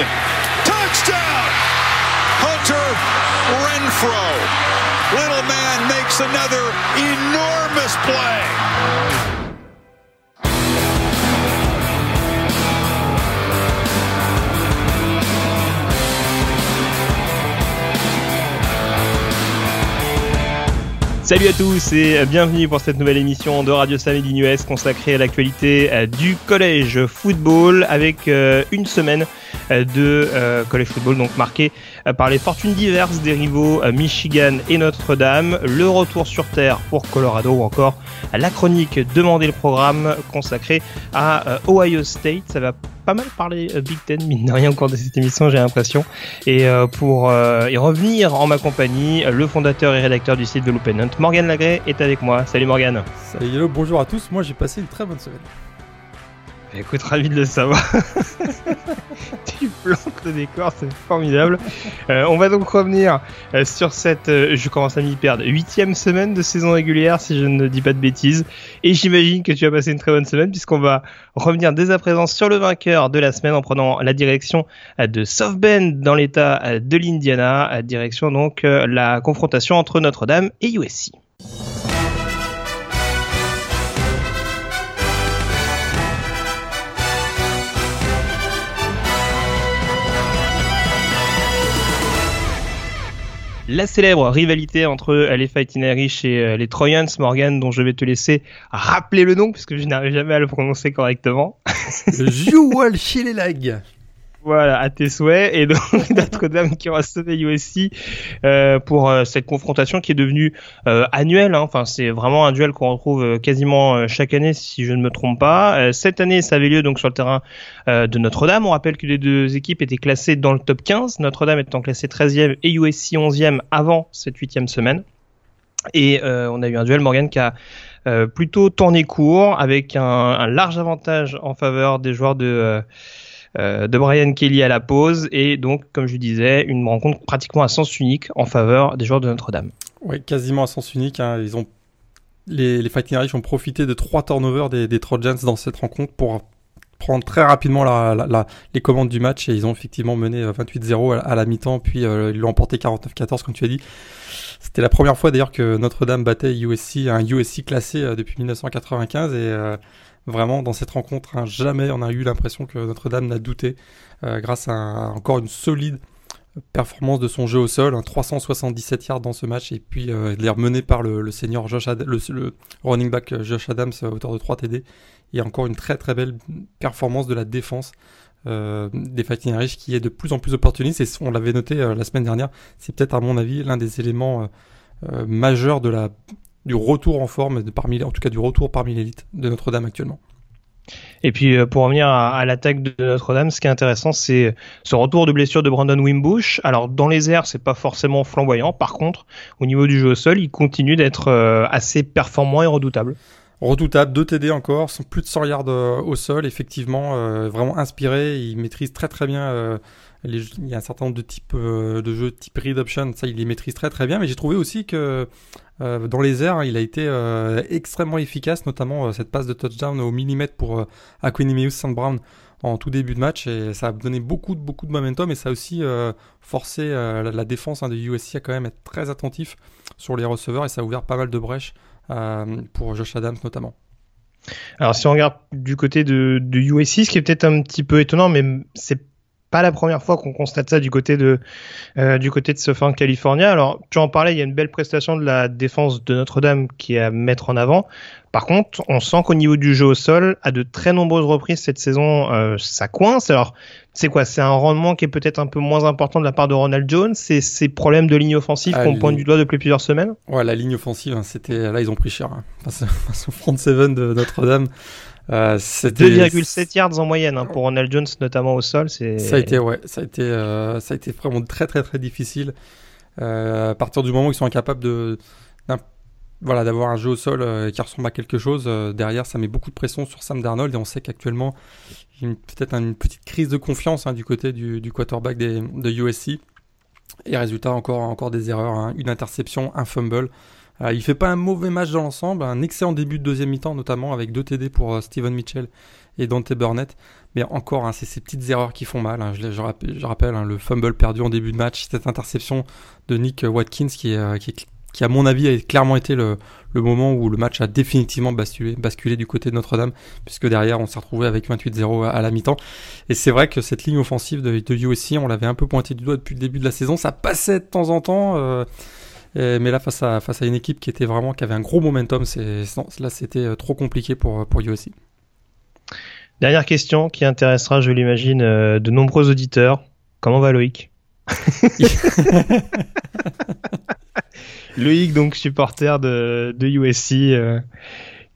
Jackson. Touchdown! Hunter Renfro. Little man makes another enormous play. Salut à tous et bienvenue pour cette nouvelle émission de Radio Samedi US consacrée à l'actualité euh, du collège football avec euh, une semaine de collège football donc marquée par les fortunes diverses des rivaux Michigan et Notre-Dame, le retour sur terre pour Colorado ou encore la chronique Demandez le programme consacré à Ohio State. Ça va pas mal parler Big Ten, mine de rien, au cours de cette émission, j'ai l'impression. Et pour y revenir en ma compagnie, le fondateur et rédacteur du site de l'Open Hunt, Morgan Lagré, est avec moi. Salut Morgan. Salut, hello, bonjour à tous. Moi, j'ai passé une très bonne semaine. Écoute, ravi de le savoir. tu plantes le décor, c'est formidable. Euh, on va donc revenir euh, sur cette, euh, je commence à m'y perdre, huitième semaine de saison régulière, si je ne dis pas de bêtises. Et j'imagine que tu as passé une très bonne semaine, puisqu'on va revenir dès à présent sur le vainqueur de la semaine en prenant la direction de South Bend dans l'état de l'Indiana, direction donc la confrontation entre Notre-Dame et USC. La célèbre rivalité entre les Fighting et euh, les Trojans, Morgan, dont je vais te laisser rappeler le nom, puisque je n'arrive jamais à le prononcer correctement. Voilà, à tes souhaits. Et donc Notre-Dame qui aura sauvé USC euh, pour euh, cette confrontation qui est devenue euh, annuelle. Hein. Enfin, c'est vraiment un duel qu'on retrouve euh, quasiment euh, chaque année, si je ne me trompe pas. cette année, ça avait lieu donc sur le terrain de Notre-Dame. On rappelle que les deux équipes étaient classées dans le top 15. Notre-Dame étant classée 13e et USC 11e avant cette huitième semaine. Et on a eu un duel Morgan qui a plutôt tourné court avec un, un, large avantage en faveur des joueurs de euh, de Brian Kelly à la pause et donc, comme je disais, une rencontre pratiquement à sens unique en faveur des joueurs de Notre-Dame. Oui, quasiment à sens unique. Hein. Ils ont les, Fighting Irish ont profité de trois turnovers des, des Trojans dans cette rencontre pour prendre très rapidement les commandes du match et ils ont effectivement mené 28-0 euh, à, la mi-temps puis euh, ils l'ont emporté 49-14 comme tu as dit. C'était la première fois d'ailleurs que Notre-Dame battait USC, un USC classé depuis 1995 et Vraiment, dans cette rencontre, hein, jamais on a eu l'impression que Notre-Dame n'a douté euh, grâce à, encore une solide performance de son jeu au sol, un 377 yards dans ce match et puis euh, l'air mené par le, le Josh le, running back euh, Josh Adams auteur de 3 TD et encore une très très belle performance de la défense des Fighting Irish qui est de plus en plus opportuniste. Et on l'avait noté la semaine dernière, c'est peut-être à mon avis l'un des éléments majeurs de la du retour en forme, de parmi, en tout cas du retour parmi l'élite de Notre-Dame actuellement. Et puis euh, pour revenir à, l'attaque de Notre-Dame, ce qui est intéressant, c'est ce retour de blessure de Brandon Wimbush. Alors dans les airs, c'est pas forcément flamboyant. Par contre, au niveau du jeu au sol, il continue d'être euh, assez performant et redoutable. Redoutable, 2 TD encore, plus de 100 yards euh, au sol, effectivement, vraiment inspiré. Il maîtrise très très bien il y a un certain nombre de types de jeux type read option, ça il les maîtrise très très bien. Mais j'ai trouvé aussi que euh, dans les airs, il a été euh, extrêmement efficace, notamment cette passe de touchdown au millimètre pour Aquinimeus St. Brown en tout début de match et ça a donné beaucoup beaucoup de momentum et ça a aussi forcé la, défense hein, de USC à quand même être très attentif sur les receveurs et ça a ouvert pas mal de brèches pour Josh Adams notamment. Alors si on regarde du côté de, de USC, ce qui est peut-être un petit peu étonnant, mais c'est pas la première fois qu'on constate ça du côté de euh, du côté de Southern California. Alors, tu en parlais, il y a une belle prestation de la défense de Notre-Dame qui est à mettre en avant. Par contre, on sent qu'au niveau du jeu au sol, à de très nombreuses reprises cette saison, euh, ça coince. Alors, c'est quoi C'est un rendement qui est peut-être un peu moins important de la part de Ronald Jones. C'est ces problèmes de ligne offensive ah, qu'on pointe du doigt depuis plusieurs semaines. Ouais, la ligne offensive, hein, c'était là ils ont pris cher. Hein. Face, au front seven de Notre-Dame. Euh, 2,7 yards en moyenne hein, pour Ronald Jones, notamment au sol. Ça a été, ouais, ça a été, euh, ça a été vraiment très très très difficile. Euh, à partir du moment où ils sont incapables de, voilà, d'avoir un jeu au sol euh, qui ressemble à quelque chose, euh, derrière ça met beaucoup de pression sur Sam Darnold et on sait qu'actuellement il y a peut-être une petite crise de confiance hein, du côté du, du quarterback des, de USC. Et résultat encore encore des erreurs, hein. une interception, un fumble. Euh, il fait pas un mauvais match dans l'ensemble, un excellent début de deuxième mi-temps notamment avec deux TD pour euh, Steven Mitchell et Dante Burnett. Mais encore, hein, c'est ces petites erreurs qui font mal. Hein. Je, rappelle, hein, le fumble perdu en début de match, cette interception de Nick Watkins qui, est, qui, à mon avis a clairement été le, moment où le match a définitivement basculé, du côté de Notre-Dame, puisque derrière on s'est retrouvé avec 28-0 à, la mi-temps. Et c'est vrai que cette ligne offensive de, de USC, on l'avait un peu pointé du doigt depuis le début de la saison, ça passait de temps en temps. Euh, mais là, face à, face à une équipe qui était vraiment, qui avait un gros momentum, c'est, là, c'était euh, trop compliqué pour, pour USC. Dernière question qui intéressera, je l'imagine, euh, de nombreux auditeurs. Comment va Loïc? Loïc, donc supporter de, de USC, euh,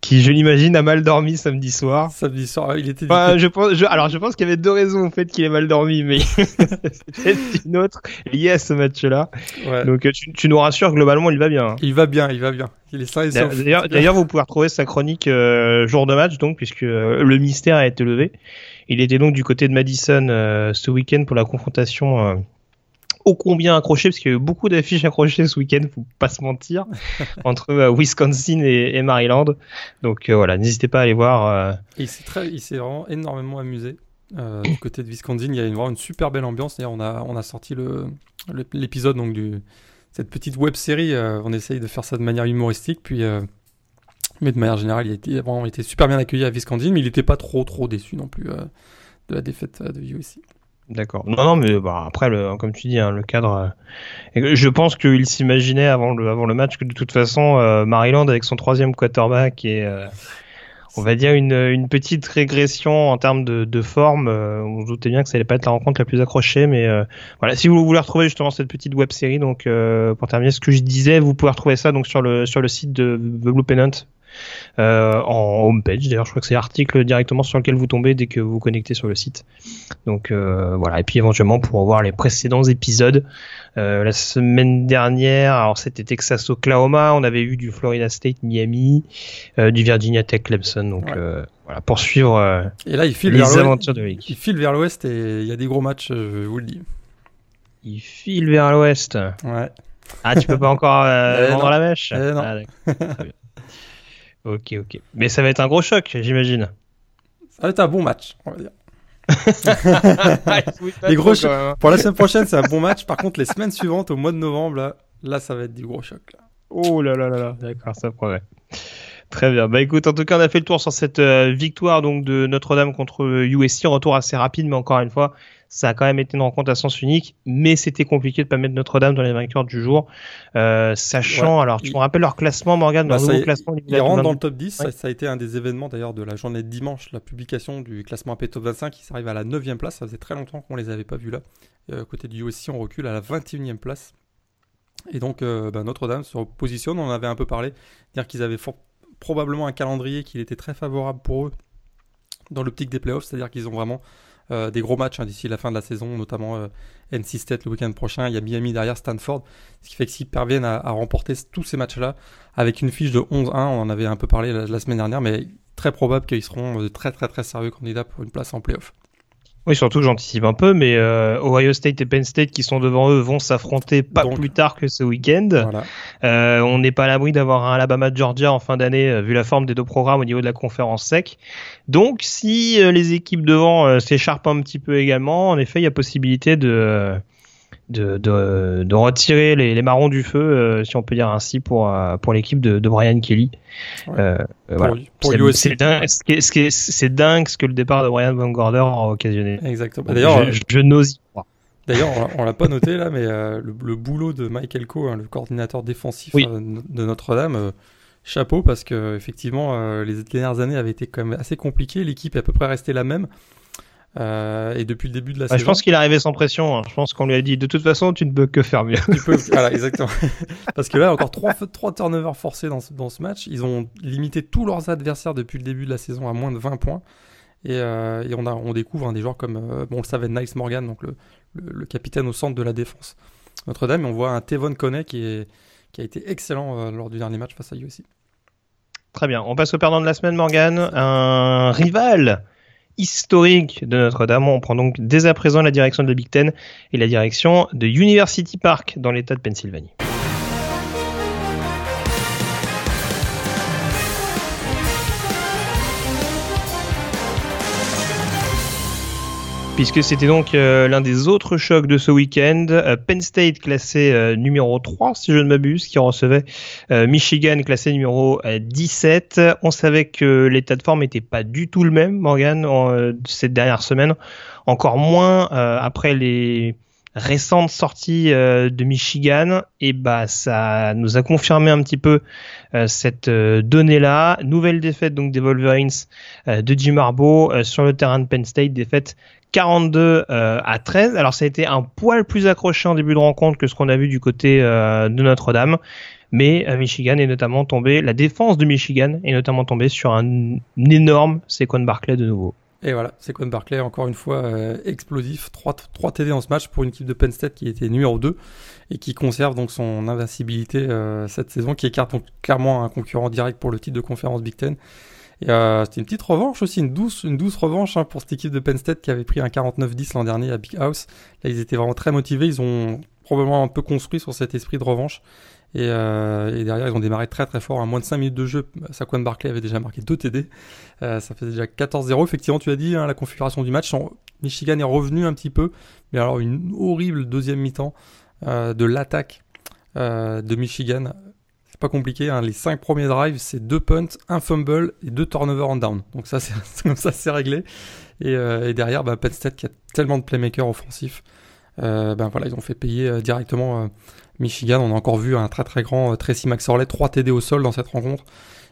qui, je l'imagine, a mal dormi samedi soir. Samedi soir, il était. Enfin, je pense, je, alors, je pense qu'il y avait deux raisons au fait qu'il ait mal dormi, mais c'est une autre liée à ce match-là. Ouais. Donc, tu, tu, nous rassures, globalement, il va bien. Hein. Il va bien, il va bien. Il est sain et sauf. D'ailleurs, vous pouvez retrouver sa chronique euh, jour de match, donc, puisque euh, le mystère a été levé. Il était donc du côté de Madison euh, ce week-end pour la confrontation euh, ô combien accroché parce qu'il y a eu beaucoup d'affiches accrochées ce week-end, faut pas se mentir, entre euh, Wisconsin et, et, Maryland. Donc euh, voilà, n'hésitez pas à aller voir. Euh... Il s'est très, il s'est vraiment énormément amusé. Du côté de Wisconsin, il y a une, vraiment une super belle ambiance. D'ailleurs, on a, on a sorti le, l'épisode donc du cette petite web série. on essaye de faire ça de manière humoristique, puis. mais de manière générale, il a été, vraiment, il était super bien accueilli à Wisconsin, mais il n'était pas trop trop déçu non plus de la défaite de USC. D'accord. Non, non, mais bah, après, le, comme tu dis, hein, le cadre. Euh, je pense qu'il s'imaginait avant le, avant le match que de toute façon, euh, Maryland avec son troisième quarterback et euh, on va dire une, une petite régression en termes de, de forme. Euh, on se doutait bien que ça allait pas être la rencontre la plus accrochée, mais euh, voilà. Si vous voulez retrouver justement cette petite web série, donc pour terminer ce que je disais, vous pouvez retrouver ça donc sur le sur le site de The Blue Pennant euh, en homepage. D'ailleurs, je crois que c'est l'article directement sur lequel vous tombez dès que vous vous connectez sur le site. Donc euh, voilà. Et puis éventuellement pour voir les précédents épisodes. Euh, la semaine dernière, alors c'était Texas Oklahoma, on avait eu du Florida State Miami, euh, du Virginia Tech Clemson. Donc ouais. voilà, poursuivre et là, il file les vers aventures de. Il file vers l'ouest et il y a des gros matchs, je vous le dis. Il file vers l'ouest. Ouais. Ah, tu peux pas encore euh, vendre non. la mèche? Eh non. ah, Ok, ok. Mais ça va être un gros choc, j'imagine. Ça va être un bon match, on va dire. les gros chocs. Pour la semaine prochaine, c'est un bon match. Par contre, les semaines suivantes, au mois de novembre, là, là ça va être du gros choc. Là. Oh là là là là, d'accord, ça promet. Très bien. Bah écoute, en tout cas, on a fait le tour sur cette euh, victoire donc de Notre-Dame contre USC. Retour assez rapide, mais encore une fois, ça a quand même été une rencontre à sens unique, mais c'était compliqué de pas mettre Notre-Dame dans les vainqueurs du jour, euh, sachant. Ouais, alors, tu il... me rappelles leur classement, Morgan, leur bah, classement. Ils rentrent dans le top 10. Ouais. Ça, ça, a été un des événements d'ailleurs de la journée de dimanche, la publication du classement AP Top 25 qui s'arrive à la 9e place. Ça faisait très longtemps qu'on les avait pas vus là. Euh, côté du USC, on recule à la 21e place. Et donc, euh, bah, Notre-Dame se positionne. On en avait un peu parlé, dire qu'ils avaient fort probablement un calendrier qui était très favorable pour eux dans l'optique des playoffs, c'est-à-dire qu'ils ont vraiment euh, des gros matchs hein, d'ici la fin de la saison, notamment euh, NC State le week-end prochain, il y a Miami derrière Stanford, ce qui fait que s'ils parviennent à, remporter tous ces matchs-là avec une fiche de 11-1, on en avait un peu parlé la, la semaine dernière, mais très probable qu'ils seront de très très très sérieux candidats pour une place en playoff. Oui, surtout que j'anticipe un peu, mais euh, Ohio State et Penn State qui sont devant eux vont s'affronter pas Donc, plus tard que ce week-end. Voilà. Euh, on n'est pas à l'abri d'avoir un Alabama-Georgia en fin d'année, euh, vu la forme des deux programmes au niveau de la conférence sec. Donc, si euh, les équipes devant s'écharpent un petit peu également, en effet, il y a possibilité de de, de, de, retirer les, les, marrons du feu, euh, si on peut dire ainsi, pour, euh, pour l'équipe de, de, Brian Kelly. Ouais. Euh, pour, voilà. Pour c'est dingue, ce dingue ce que le départ de Brian Van Gorder a occasionné. Exactement. D'ailleurs, je, je n'ose y croire. D'ailleurs, on, on l'a pas noté là, mais euh, le, le, boulot de Michael Coe, hein, le coordinateur défensif oui. de Notre-Dame, chapeau parce que effectivement, les dernières années avaient été quand même assez compliquées. L'équipe est à peu près restée la même. Euh, et depuis le début de la saison. Je pense qu'il est arrivé sans pression. Hein. Je pense qu'on lui a dit de toute façon, tu ne peux que faire mieux. tu peux, voilà, exactement. Parce que là, encore trois, trois turnovers forcés dans ce, dans ce match. Ils ont limité tous leurs adversaires depuis le début de la saison à moins de 20 points. Et, euh, et on, a, on découvre hein, des joueurs comme, euh, bon, on le savait, Niles Morgan, donc le, le, le, capitaine au centre de la défense Notre-Dame. Et on voit un Tevon Coney qui, est, qui a été excellent lors du dernier match face à USC. Très bien. On passe au perdant de la semaine, Morgan. Un rival historique de Notre-Dame. On prend donc dès à présent la direction de la Big Ten et la direction de University Park dans l'état de Pennsylvanie. Puisque c'était donc euh, l'un des autres chocs de ce week-end. Euh, Penn State classé euh, numéro 3, si je ne m'abuse, qui recevait Michigan classé numéro 17. On savait que l'état de forme n'était pas du tout le même, Morgan, en, cette dernière semaine. Encore moins après les récentes sorties de Michigan. Et bah ça nous a confirmé un petit peu cette donnée-là. Nouvelle défaite donc des Wolverines de Jim Harbaugh sur le terrain de Penn State, défaite 42 euh, à 13. Alors ça a été un poil plus accroché en début de rencontre que ce qu'on a vu du côté euh, de Notre-Dame. Mais euh, Michigan est notamment tombé, la défense de Michigan est notamment tombée sur un, énorme Saquon Barclay de nouveau. Et voilà, Saquon Barclay encore une fois explosif, 3, 3 TD en ce match pour une équipe de Penn State qui était numéro 2 et qui conserve donc son invincibilité cette saison, qui écarte donc clairement un concurrent direct pour le titre de conférence Big Ten. Euh, c'était une petite revanche aussi, une douce, une douce revanche hein, pour cette équipe de Penn State qui avait pris un 49-10 l'an dernier à Big House. Là, ils étaient vraiment très motivés. Ils ont probablement un peu construit sur cet esprit de revanche. Et, euh, et derrière, ils ont démarré très très fort. À moins de 5 minutes de jeu, Saquon Barkley avait déjà marqué 2 TD. Euh, ça faisait déjà 14-0. Effectivement, tu as dit, hein, la configuration du match. Michigan est revenu un petit peu. Mais alors, une horrible deuxième mi-temps euh, de l'attaque euh, de Michigan pas compliqué. Hein. Les cinq premiers drives, c'est deux punts, un fumble et deux turnovers en down. Donc ça, c'est comme ça, c'est réglé. Et, euh, derrière, bah, Penn qui a tellement de playmakers offensifs, euh, ben voilà, ils ont fait payer euh, directement Michigan. On a encore vu un très très grand Tracy McSorley, 3 TD au sol dans cette rencontre.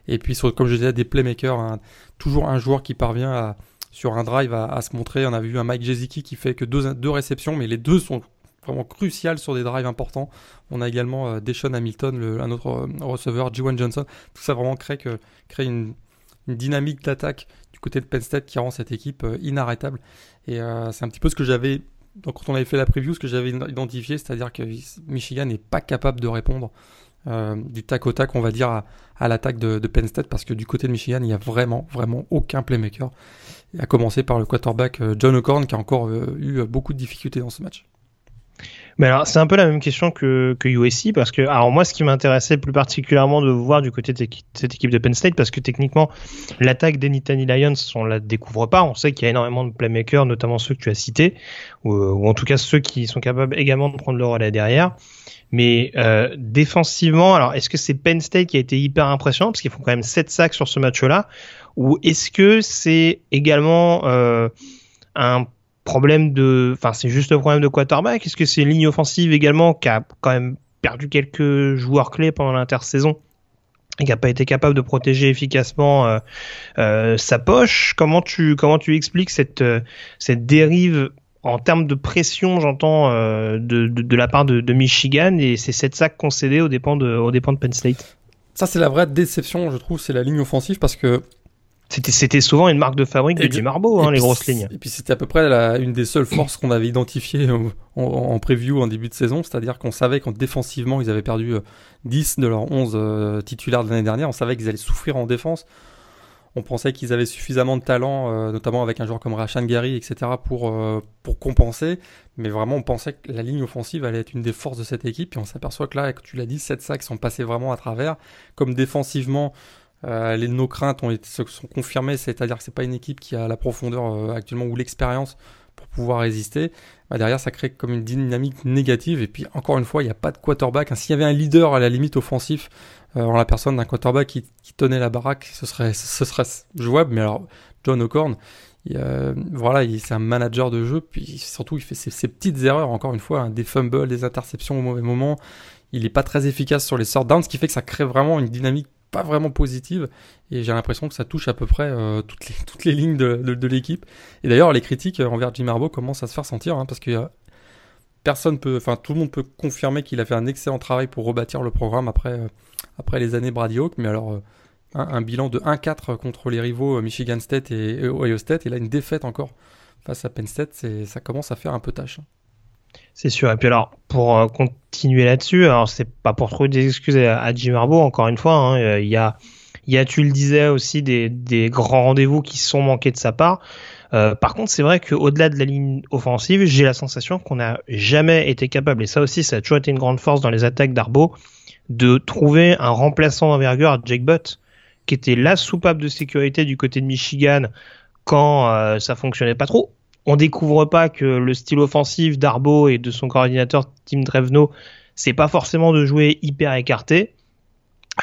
Et puis, comme je disais, des playmakers, toujours un joueur qui parvient sur un drive à, se montrer. On a vu un Mike Jezicki qui fait que deux, deux réceptions, mais les deux sont vraiment crucial sur des drives importants. On a également euh, Deshaun Hamilton, un autre euh, receveur, Juwan Johnson. Tout ça vraiment crée, une, dynamique d'attaque du côté de Penn State qui rend cette équipe euh, inarrêtable. Et c'est un petit peu ce que j'avais, quand on avait fait la preview, ce que j'avais identifié, c'est-à-dire que Michigan n'est pas capable de répondre du tac au tac, on va dire, à, l'attaque de, Penn State, parce que du côté de Michigan, il n'y a vraiment, vraiment aucun playmaker. À commencer par le quarterback John O'Corn, qui a encore eu beaucoup de difficultés dans ce match. Mais alors, c'est un peu la même question que, que USC, parce que, alors moi, ce qui m'intéressait plus particulièrement de voir du côté de cette équipe de Penn State, parce que techniquement, l'attaque des Nittany Lions, on la découvre pas. On sait qu'il y a énormément de playmakers, notamment ceux que tu as cités, ou, ou en tout cas ceux qui sont capables également de prendre le relais derrière. Mais euh, défensivement, alors est-ce que c'est Penn State qui a été hyper impressionnant? Parce qu'ils font quand même 7 sacs sur ce match-là, ou est-ce que c'est également euh, un problème de, enfin c'est juste le problème de quarterback. Est-ce que c'est une ligne offensive également qui a quand même perdu quelques joueurs clés pendant l'intersaison et qui n'a pas été capable de protéger efficacement euh, euh, sa poche? Comment tu comment tu expliques cette euh, cette dérive en termes de pression, j'entends de, de, la part de, Michigan et c'est cette sac concédé aux dépens de aux dépens de Penn State? Ça c'est la vraie déception, je trouve, c'est la ligne offensive parce que c'était c'était souvent une marque de fabrique de Harbaugh, hein, les grosses lignes. Et puis c'était à peu près la, une des seules forces qu'on avait identifiées en, en, preview en début de saison, c'est-à-dire qu'on savait qu'en défensivement ils avaient perdu 10 euh, de leurs 11 euh, titulaires de l'année dernière, on savait qu'ils allaient souffrir en défense. On pensait qu'ils avaient suffisamment de talent, euh, notamment avec un joueur comme Rashan Gary, etc., pour, pour compenser. Mais vraiment, on pensait que la ligne offensive allait être une des forces de cette équipe. Et on s'aperçoit que là, tu l'as dit, 7 sacs sont passés vraiment à travers. Comme défensivement, euh, les, nos craintes ont été, sont confirmées, c'est-à-dire que c'est pas une équipe qui a la profondeur euh, actuellement ou l'expérience pour pouvoir résister. Bah, derrière, ça crée comme une dynamique négative. Et puis, encore une fois, il n'y a pas de quarterback. Hein, S'il y avait un leader à la limite offensif euh, en la personne d'un quarterback qui, qui, tenait la baraque, ce serait, ce serait jouable. Mais alors, John O'Corn, voilà, c'est un manager de jeu. Puis surtout, il fait ses, petites erreurs. Encore une fois, hein, des fumbles, des interceptions au mauvais moment. Il n'est pas très efficace sur les sort downs, ce qui fait que ça crée vraiment une dynamique pas vraiment positive et j'ai l'impression que ça touche à peu près euh, toutes, les, toutes les lignes de, de, l'équipe. Et d'ailleurs, les critiques envers Jim Harbaugh commencent à se faire sentir hein, parce que personne peut, enfin tout le monde peut confirmer qu'il a fait un excellent travail pour rebâtir le programme après, euh, après les années Brady Hawk, mais alors euh, un, bilan de 1-4 contre les rivaux Michigan State et, Ohio State et là une défaite encore face à Penn State, ça commence à faire un peu tâche. C'est sûr. Et puis alors, pour euh, continuer là-dessus, alors c'est pas pour trouver des excuses à, Jim Harbaugh, encore une fois, hein, euh, il y a, il y a, tu le disais aussi, des, grands rendez-vous qui sont manqués de sa part. Euh, par contre, c'est vrai qu'au-delà de la ligne offensive, j'ai la sensation qu'on n'a jamais été capable, et ça aussi, ça a toujours été une grande force dans les attaques d'Arbo, de trouver un remplaçant d'envergure à Jake Butt, qui était la soupape de sécurité du côté de Michigan quand ça fonctionnait pas trop on découvre pas que le style offensif d'Arbo et de son coordinateur Tim Drevno, c'est pas forcément de jouer hyper écarté.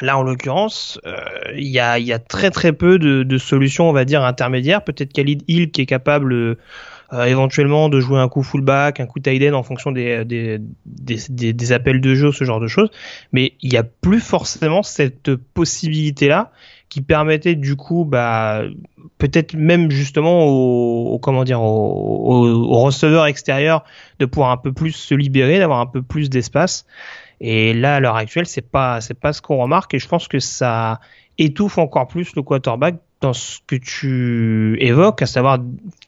Là, en l'occurrence, euh, il y, a, y, a, très très peu de, de, solutions, on va dire, intermédiaires. Peut-être Khalid Hill qui est capable euh, éventuellement de jouer un coup fullback, un coup tight end en fonction des, des, des, des, appels de jeu, ce genre de choses. Mais il n'y a plus forcément cette possibilité-là qui permettait du coup, bah, peut-être même justement au, comment dire, au, au, receveur extérieur de pouvoir un peu plus se libérer, d'avoir un peu plus d'espace. Et là, à l'heure actuelle, c'est pas, c'est pas ce qu'on remarque. Et je pense que ça étouffe encore plus le quarterback dans ce que tu évoques, à savoir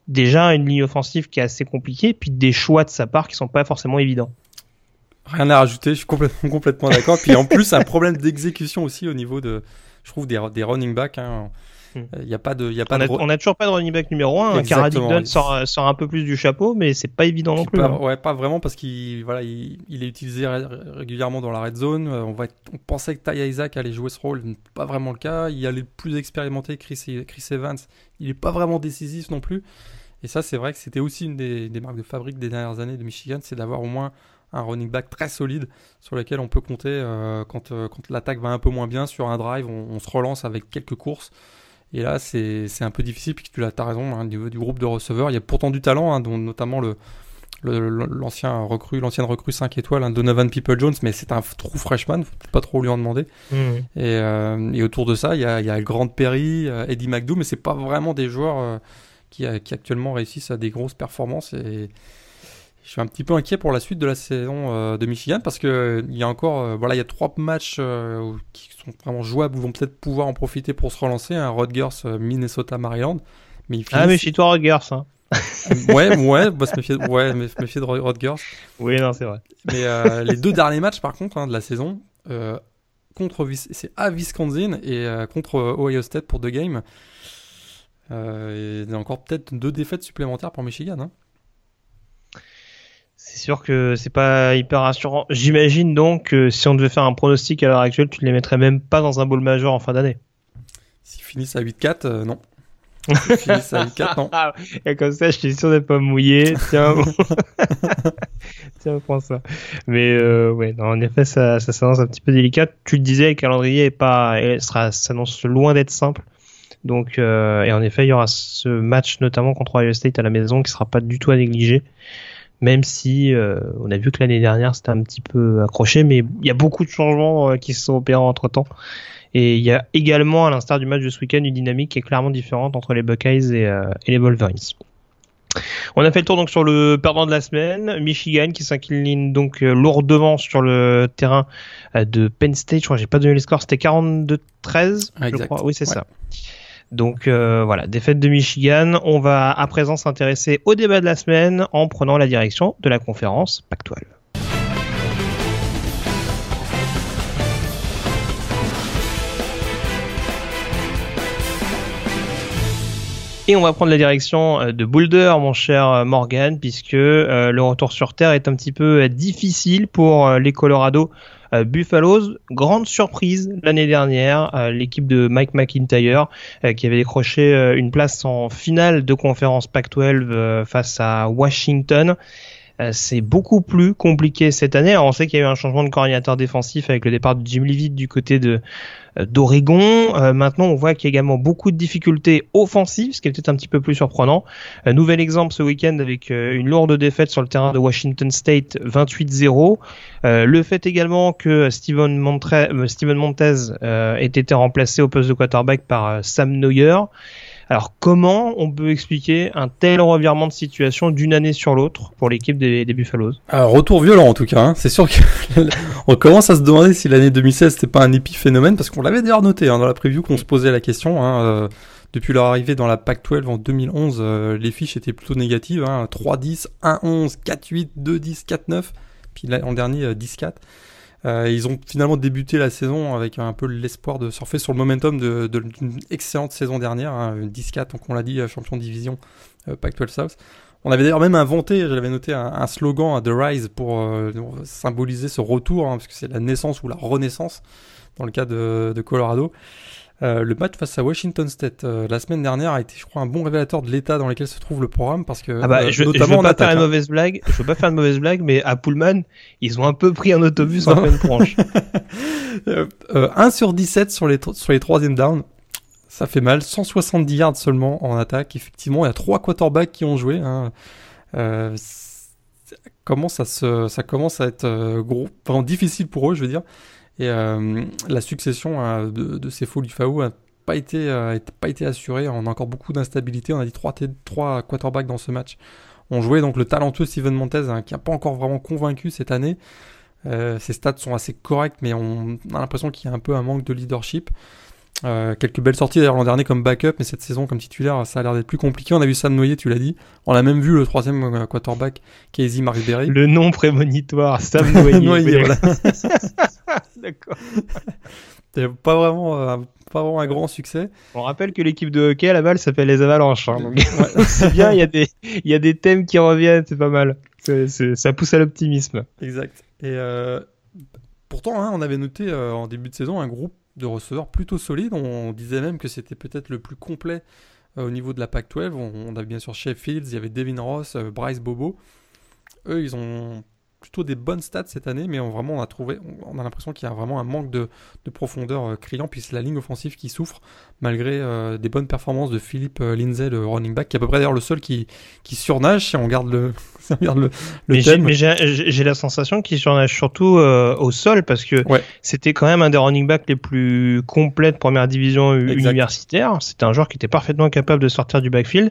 déjà une ligne offensive qui est assez compliquée, puis des choix de sa part qui sont pas forcément évidents. Rien à rajouter, je suis complètement, complètement d'accord. Puis en plus, un problème d'exécution aussi au niveau de, je trouve, des, des running backs. Hein. Il hmm. n'y a pas de, y a pas on, a, on a toujours pas de running back numéro 1. Hein. Cara sort, sort, un peu plus du chapeau, mais c'est pas évident non plus. Pas, hein. Ouais, pas vraiment parce qu'il voilà, il, il, est utilisé régulièrement dans la red zone. Euh, on, va on pensait que Ty Isaac allait jouer ce rôle, pas vraiment le cas. Il y a les plus expérimentés, Chris, Chris Evans. Il est pas vraiment décisif non plus. Et ça, c'est vrai que c'était aussi une des, des, marques de fabrique des dernières années de Michigan, c'est d'avoir au moins un running back très solide sur lequel on peut compter euh, quand, euh, quand l'attaque va un peu moins bien sur un drive, on, on se relance avec quelques courses. Et là, c'est un peu difficile, puisque tu as raison, hein, au niveau du groupe de receveurs. Il y a pourtant du talent, hein, dont notamment le, l'ancien recrue, l'ancienne recrue 5 étoiles, hein, Donovan People Jones, mais c'est un trou freshman, faut pas trop lui en demander. Mmh. Et, euh, et, autour de ça, il y a, y a Grant Perry, Eddie McDo, mais c'est pas vraiment des joueurs qui, qui, actuellement réussissent à des grosses performances. Et je suis un petit peu inquiet pour la suite de la saison euh, de Michigan parce que il y a encore, voilà, il y a trois matchs qui sont vraiment jouables, vont peut-être pouvoir en profiter pour se relancer. Un Rutgers, euh, Minnesota, Maryland. Mais Ah, mais toi Rutgers. Hein. ouais, ouais, bah, se méfier, ouais, méfier de Rutgers. Oui, non, c'est vrai. Mais euh, les deux derniers matchs, par contre, hein, de la saison, euh, contre c'est à Wisconsin et euh, contre Ohio State pour deux games. Euh, et encore peut-être deux défaites supplémentaires pour Michigan. Hein. C'est sûr que c'est pas hyper rassurant. J'imagine donc que si on devait faire un pronostic à l'heure actuelle, tu ne les mettrais même pas dans un bowl majeur en fin d'année. S'ils finissent à 8-4, euh, non. S'ils finissent à 8-4, non. Et comme ça, je suis sûr de pas me mouiller. Tiens, Tiens, prends ça. Mais euh, ouais, non, en effet, ça, ça s'annonce un petit peu délicat. Tu le disais, le calendrier est pas, sera, s'annonce loin d'être simple. Donc, euh, et en effet, il y aura ce match notamment contre Ohio State à la maison qui sera pas du tout à négliger même si euh, on a vu que l'année dernière c'était un petit peu accroché, mais il y a beaucoup de changements euh, qui se sont opérés entre temps. Et il y a également, à l'instar du match de ce week-end, une dynamique qui est clairement différente entre les Buckeyes et, euh, et les Wolverines. On a fait le tour donc sur le perdant de la semaine, Michigan qui s'incline donc lourdement sur le terrain de Penn State. Je crois que j'ai pas donné les scores, c'était 42-13, je crois. Oui, c'est ça. Donc euh, voilà, défaite de Michigan. On va à présent s'intéresser au débat de la semaine en prenant la direction de la conférence Pactuelle. Et on va prendre la direction euh, de Boulder, mon cher euh, Morgan, puisque le retour sur Terre est un petit peu difficile pour les Colorado euh, Buffaloes, grande surprise l'année dernière, euh, l'équipe de Mike McIntyre euh, qui avait décroché une place en finale de conférence Pac-12 face à Washington. C'est beaucoup plus compliqué cette année. on sait qu'il y a eu un changement de coordinateur défensif avec le départ de Jim Leavitt du côté de euh, d'Oregon. Euh, maintenant, on voit qu'il y a également beaucoup de difficultés offensives, ce qui est peut-être un petit peu plus surprenant. Euh, nouvel exemple ce week-end avec une lourde défaite sur le terrain de Washington State, 28-0. le fait également que Steven, Steven Montez ait été remplacé au poste de quarterback par Sam Neuer. Alors comment on peut expliquer un tel revirement de situation d'une année sur l'autre pour l'équipe des, Buffaloes? Un retour violent en tout cas. Hein. C'est sûr qu'on commence à se demander si l'année 2016 c'était pas un épiphénomène parce qu'on l'avait d'ailleurs noté hein, dans la preview qu'on se posait la question. Hein, euh, depuis leur arrivée dans la PAC-12 en 2011, euh, les fiches étaient plutôt négatives. Hein, 3-10, 1-11, 4-8, 2-10, 4-9, puis l'an dernier 10-4. Euh, euh, ils ont finalement débuté la saison avec un peu l'espoir de surfer sur le momentum d'une de, excellente saison dernière, hein, 10-4, donc on l'a dit, champion de division euh, Pac-12 South. On avait d'ailleurs même inventé, j'avais noté un, slogan à The Rise pour euh, symboliser ce retour, hein, parce que c'est la naissance ou la renaissance dans le cas de, de Colorado. Euh, le match face à Washington State euh, la semaine dernière a été, je crois, un bon révélateur de l'état dans lequel se trouve le programme parce que ah bah, euh, je, notamment je veux pas attaque, faire une hein. mauvaise blague. Je veux pas faire une mauvaise blague, mais à Pullman, ils ont un peu pris un autobus en pleine tranche. Euh, 1 sur 17 sur les, sur les troisième downs. Ça fait mal. 170 yards seulement en attaque. Effectivement, il y a trois quarterbacks qui ont joué. Hein. Comment ça, se, ça commence à être gros, vraiment difficile pour eux, je veux dire. Et euh, la succession euh, de, ces faux Faou a pas été, euh, pas été assurée. On a encore beaucoup d'instabilité. On a dit trois, t- trois quarterbacks dans ce match. On jouait donc le talentueux Steven Montez, hein, qui n'a pas encore vraiment convaincu cette année. Euh, ses stats sont assez corrects, mais on a l'impression qu'il y a un peu un manque de leadership. Euh, quelques belles sorties d'ailleurs l'an dernier comme backup, mais cette saison comme titulaire, ça a l'air d'être plus compliqué. On a vu Sam Noyer, tu l'as dit. On a même vu le troisième euh, quarterback, Casey Markberry. Le nom prémonitoire, Sam Noyer. Noyer, voilà. D'accord. Pas vraiment, euh, pas vraiment un grand succès. On rappelle que l'équipe de hockey à la balle s'appelle les Avalanches. hein, donc Ouais. c'est bien, il y a des, y a des thèmes qui reviennent, c'est pas mal. Ça pousse à l'optimisme. Exact. Et euh, pourtant, hein, on avait noté en début de saison un groupe de receveurs plutôt solide. On disait même que c'était peut-être le plus complet euh, au niveau de la PAC-12. On, on avait bien sûr Sheffield, il y avait Devin Ross, euh, Bryce Bobo. Eux, ils ont plutôt des bonnes stats cette année, mais on, vraiment, on a trouvé, on a l'impression qu'il y a vraiment un manque de, de profondeur euh, criant. Puis c'est la ligne offensive qui souffre, malgré euh, des bonnes performances de Philippe euh, Lindsay, le running back, qui est à peu près d'ailleurs le seul qui, qui surnage si on regarde le, si on regarde le, le Mais j'ai- thème. la sensation qu'il surnage surtout euh, au sol parce que Ouais. c'était quand même un des running backs les plus complets de première division Exact. universitaire. C'était un joueur qui était parfaitement capable de sortir du backfield.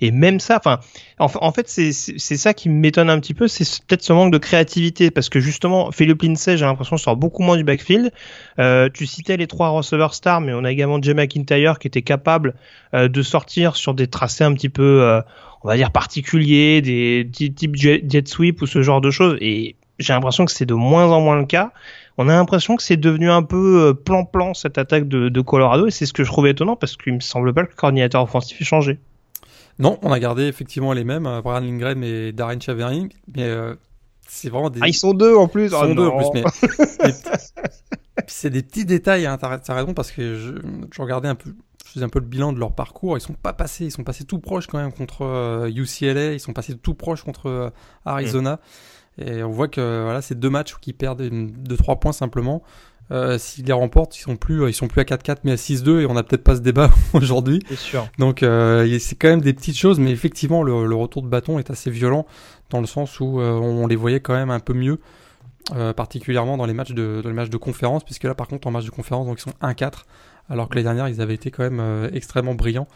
Et même ça, enfin, en, fa- en fait, c'est ça qui m'étonne un petit peu, c'est ce- peut-être ce manque de créativité parce que justement, Philippe Lindsay, j'ai l'impression, sort beaucoup moins du backfield. Euh, tu citais les trois receveurs stars, mais on a également Jay McIntyre qui était capable euh, de sortir sur des tracés un petit peu, euh, on va dire particuliers, des ty- types jet, jet sweep ou ce genre de choses. Et j'ai l'impression que c'est de moins en moins le cas. On a l'impression que c'est devenu un peu euh, plan-plan cette attaque de, de Colorado et c'est ce que je trouve étonnant parce qu'il me semble pas que le coordinateur offensif ait changé. Non, on a gardé effectivement les mêmes, euh, Brian Lindgren et Darren Chavering, mais euh, c'est vraiment des... Ah, ils sont deux en plus. Ils Oh sont deux en plus, mais c'est des petits détails, hein, t'as t'as raison, parce que je, je regardais un peu, je faisais un peu le bilan de leur parcours, ils sont pas passés, ils sont passés tout proches quand même contre euh, UCLA, ils sont passés tout proches contre euh, Arizona, et on voit que voilà, c'est deux matchs qui perdent de 3 points simplement. Euh, S'ils les remportent, ils sont plus, ils sont plus à 4-4 mais à 6-2 et on n'a peut-être pas ce débat aujourd'hui. C'est sûr. Donc euh, c'est quand même des petites choses, mais effectivement le, le retour de bâton est assez violent dans le sens où euh, on les voyait quand même un peu mieux, euh, particulièrement dans les matchs de dans les matchs de conférence, puisque là par contre en match de conférence donc ils sont 1-4, alors que les dernières ils avaient été quand même euh, extrêmement brillants.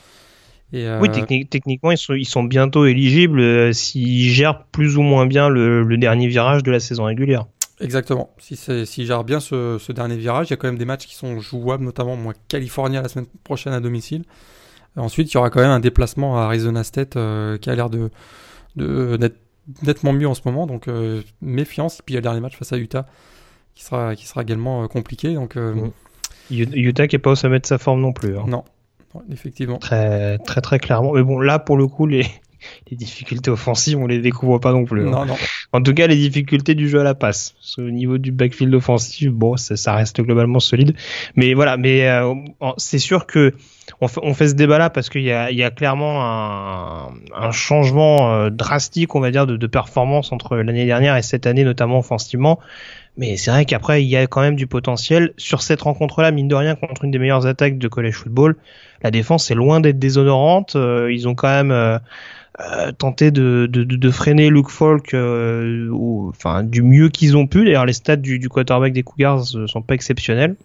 Et, euh, Oui, techni- techniquement, ils sont, ils sont bientôt éligibles s'ils gèrent plus ou moins bien le, le dernier virage de la saison régulière. Exactement. Si s'ils gèrent bien ce, ce dernier virage, il y a quand même des matchs qui sont jouables, notamment moi California la semaine prochaine à domicile. Ensuite, il y aura quand même un déplacement à Arizona State qui a l'air de de- d'être nettement mieux en ce moment, donc euh, méfiance. Et puis il y a le dernier match face à Utah qui sera qui sera également euh, compliqué. Donc euh. U- Utah qui est pas au sommet de sa forme non plus. hein. non, Non, effectivement. Très, très, très clairement. Mais bon, là, pour le coup, les, les difficultés offensives, on les découvre pas non plus. hein. Non, non. En tout cas, les difficultés du jeu à la passe. Qu'au niveau du backfield offensif, bon, ça, ça reste globalement solide. Mais voilà, mais euh, c'est sûr que on fait, on fait ce débat-là parce qu'il y a, il y a clairement un, un changement euh, drastique, on va dire, de, de performance entre l'année dernière et cette année, notamment offensivement. Mais c'est vrai qu'après, il y a quand même du potentiel. Sur cette rencontre-là, mine de rien, contre une des meilleures attaques de college football, la défense est loin d'être déshonorante. Euh, ils ont quand même euh, tenté de, de, freiner Luke Falk euh, ou, enfin, du mieux qu'ils ont pu. D'ailleurs, les stats du, du quarterback des Cougars euh, sont pas exceptionnels.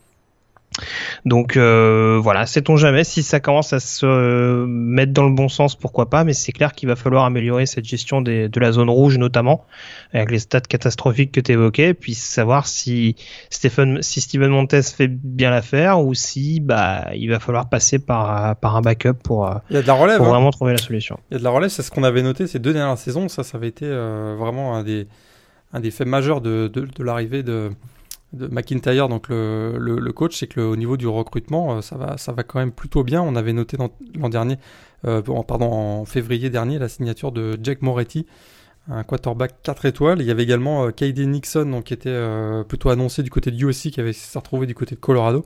Donc euh, voilà, sait-on jamais si ça commence à se mettre dans le bon sens, pourquoi pas, mais c'est clair qu'il va falloir améliorer cette gestion des, de la zone rouge notamment, avec les stats catastrophiques que tu évoquais, puis savoir si Stephen, si Steven Montez fait bien l'affaire ou si bah il va falloir passer par, par un backup pour, euh, Il y a de la relève. pour hein. vraiment trouver la solution. Il y a de la relève, c'est ce qu'on avait noté ces deux dernières saisons. Ça, ça avait été euh, vraiment un des, un des faits majeurs de, de, de l'arrivée de, McIntyre, donc le, coach, c'est que au niveau du recrutement, euh, ça va, ça va quand même plutôt bien. On avait noté l'an dernier, euh, pardon, en février dernier, la signature de Jack Moretti, un quarterback 4 étoiles. Il y avait également euh, Kaden Nixon, qui était euh, plutôt annoncé du côté de USC, qui avait s'est retrouvé du côté de Colorado.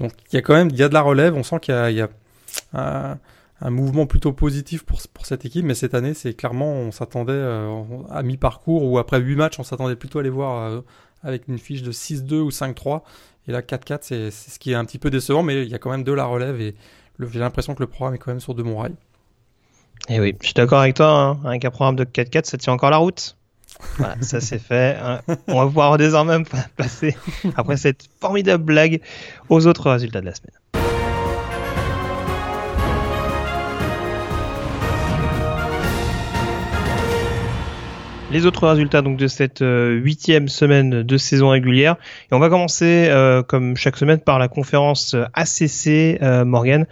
Donc il y a quand même de la relève, on sent qu'il y a, un, mouvement plutôt positif pour, pour cette équipe, mais cette année c'est clairement on s'attendait euh, à mi-parcours ou après 8 matchs on s'attendait plutôt à les voir euh, avec une fiche de 6-2 ou 5-3 et là 4-4 c'est ce qui est un petit peu décevant mais il y a quand même de la relève et j'ai l'impression que le programme est quand même sur de bons rails. Et eh oui, je suis d'accord avec toi, hein. avec un programme de 4-4 ça tient encore la route. Voilà, ça c'est fait. Hein. On va pouvoir désormais passer, après cette formidable blague, aux autres résultats de la semaine. Les autres résultats donc de cette euh, huitième semaine de saison régulière. Et on va commencer euh, comme chaque semaine par la conférence ACC euh, Morgan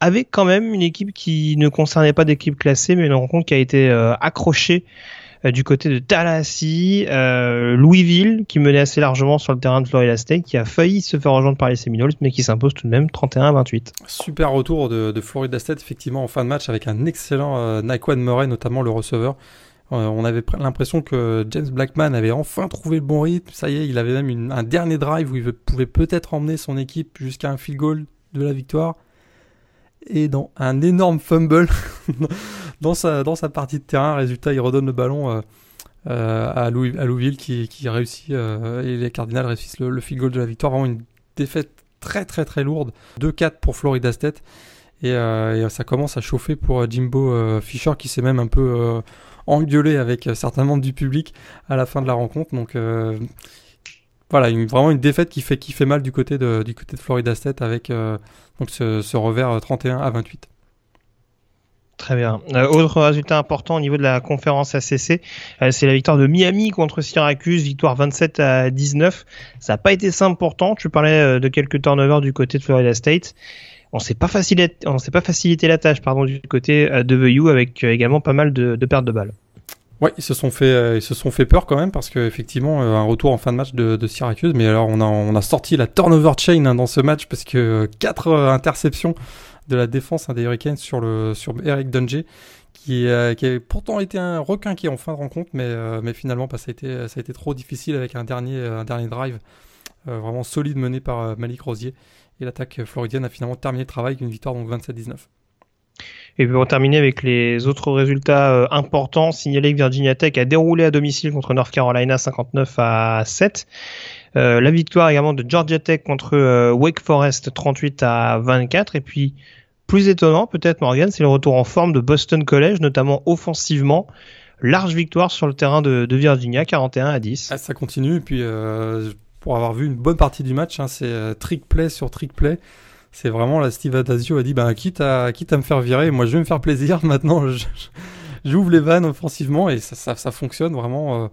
avec quand même une équipe qui ne concernait pas d'équipe classée mais une rencontre qui a été accrochée du côté de Tallahassee, Louisville qui menait assez largement sur le terrain de Florida State, qui a failli se faire rejoindre par les Seminoles, mais qui s'impose tout de même 31 à 28. Super retour de, Florida State effectivement en fin de match avec un excellent Naquan Murray, notamment le receveur. On avait l'impression que James Blackman avait enfin trouvé le bon rythme. Ça y est, il avait même un dernier drive où il pouvait peut-être emmener son équipe jusqu'à un field goal de la victoire et dans un énorme fumble dans, sa, partie de terrain. Résultat, il redonne le ballon euh, euh, à, Louis, à Louisville qui, réussit euh, et les Cardinals réussissent le, field goal de la victoire. Vraiment une défaite très très très lourde. 2-4 pour Florida State. Et, ça commence à chauffer pour Jimbo Fisher qui s'est même un peu engueulé avec certains membres du public à la fin de la rencontre. Donc voilà, une, vraiment une défaite qui fait, qui fait mal du côté de, du côté de Florida State avec euh, donc ce, revers 31 à 28. Très bien. Euh, autre résultat important au niveau de la conférence ACC, euh, c'est la victoire de Miami contre Syracuse, victoire 27 à 19. Ça n'a pas été simple pourtant. Tu parlais de quelques turnovers du côté de Florida State. On on s'est pas facilité la tâche du côté de VU avec également pas mal de, pertes de balles. Ouais, ils se sont fait, euh, ils sont fait peur quand même parce qu'effectivement euh, un retour en fin de match de, Syracuse. Mais alors on a, sorti la turnover chain hein, dans ce match parce que euh, quatre interceptions de la défense hein, des Hurricanes sur Eric Dungy qui, qui a pourtant été un requin qui en fin de rencontre, mais finalement bah, ça a été trop difficile avec un dernier drive vraiment solide mené par Malik Rosier et l'attaque floridienne a finalement terminé le travail avec une victoire donc 27-19. Et pour terminer avec les autres résultats euh, importants, signaler que Virginia Tech a déroulé à domicile contre North Carolina 59 à 7. Euh, la victoire également de Georgia Tech contre euh, Wake Forest 38 à 24. Et puis, plus étonnant peut-être Morgan, c'est le retour en forme de Boston College, notamment offensivement. Large victoire sur le terrain de, Virginia, 41 à 10. Ah, ça continue, et puis pour avoir vu une bonne partie du match, hein, c'est trick play sur trick play. C'est vraiment là, Steve Adazio a dit bah, quitte, à, quitte à me faire virer, moi je vais me faire plaisir. Maintenant, j'ouvre les vannes offensivement et ça, ça, fonctionne vraiment euh,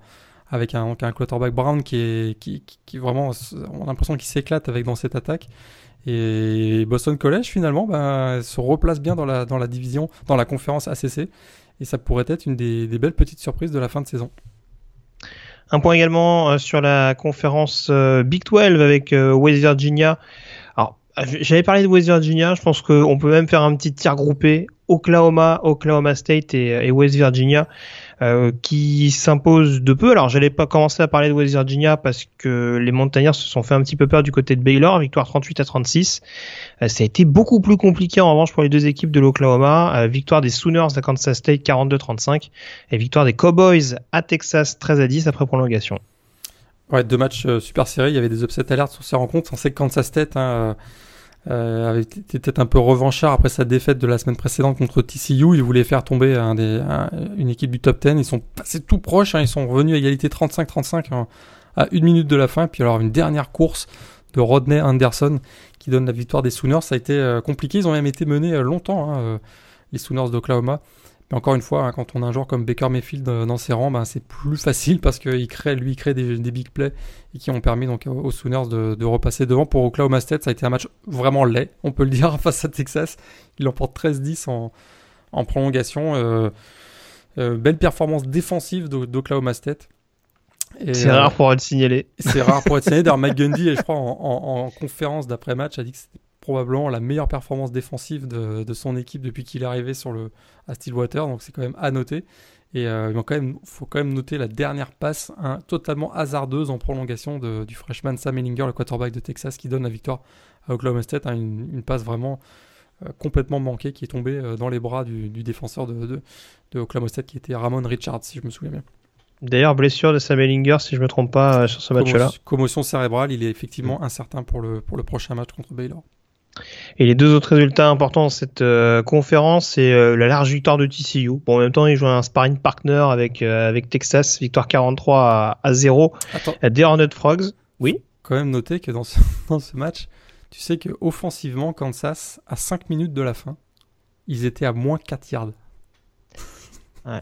avec un, un quarterback Brown qui est qui, qui, vraiment, on a l'impression qu'il s'éclate avec dans cette attaque. Et Boston College finalement bah, se replace bien dans la, dans la division, dans la conférence ACC. Et ça pourrait être une des belles petites surprises de la fin de saison. Un point également euh, sur la conférence euh, Big 12 avec West Virginia. Ah, j'avais parlé de West Virginia, je pense qu'on peut même faire un petit tir groupé. Oklahoma, Oklahoma State et, West Virginia euh, qui s'imposent de peu. Alors j'allais pas commencer à parler de West Virginia parce que les Montagnards se sont fait un petit peu peur du côté de Baylor, victoire 38 à 36. Euh, ça a été beaucoup plus compliqué en revanche pour les deux équipes de l'Oklahoma. Euh, victoire des Sooners à Kansas State 42-35 et victoire des Cowboys à Texas 13 à 10 après prolongation. Ouais, deux matchs super serrés. Il y avait des upset alertes sur ces rencontres. On sait que Kansas State hein, euh, avait été peut-être un peu revanchard après sa défaite de la semaine précédente contre TCU. Il voulait faire tomber un des, une équipe du top 10. Ils sont passés tout proches. Hein. Ils sont revenus à égalité 35-35 à une minute de la fin. Puis alors une dernière course de Rodney Anderson qui donne la victoire des Sooners. Ça a été euh, compliqué. Ils ont même été menés euh, longtemps, hein, les Sooners d'Oklahoma encore une fois, hein, quand on a un joueur comme Baker Mayfield euh, dans ses rangs, ben, c'est plus facile parce qu'il crée, lui, crée des, big plays et qui ont permis donc aux Sooners de, repasser devant. Pour Oklahoma State, ça a été un match vraiment laid, on peut le dire, face à Texas. Il emporte 13-10 en, prolongation. Euh, euh, belle performance défensive d'Oklahoma State. C'est rare pour être signalé. C'est rare pour être signalé. D'ailleurs, Mike Gundy, je crois, en, conférence d'après-match, a dit que c'était probablement la meilleure performance défensive de, son équipe depuis qu'il est arrivé sur le, à Stillwater, donc c'est quand même à noter. Et euh, il quand même, faut quand même noter la dernière passe hein, totalement hasardeuse en prolongation de, du freshman Sam Ellinger, le quarterback de Texas, qui donne la victoire à Oklahoma State. Hein, une, passe vraiment euh, complètement manquée qui est tombée euh, dans les bras du, défenseur de, de, Oklahoma State, qui était Ramon Richards, si je me souviens bien. D'ailleurs, blessure de Sam Ellinger, si je ne me trompe pas, sur ce match-là. Commotion cérébrale, il est effectivement incertain pour le, pour le prochain match contre Baylor. Et les deux autres résultats importants dans cette euh, conférence, c'est euh, la large victoire de TCU. Bon, en même temps, ils jouent un sparring partner avec, euh, avec Texas, victoire 43 à, 0. Des Hornet Frogs. Oui. Quand même noter que dans ce, dans ce match, tu sais que offensivement, Kansas, à 5 minutes de la fin, ils étaient à moins 4 yards. Ouais.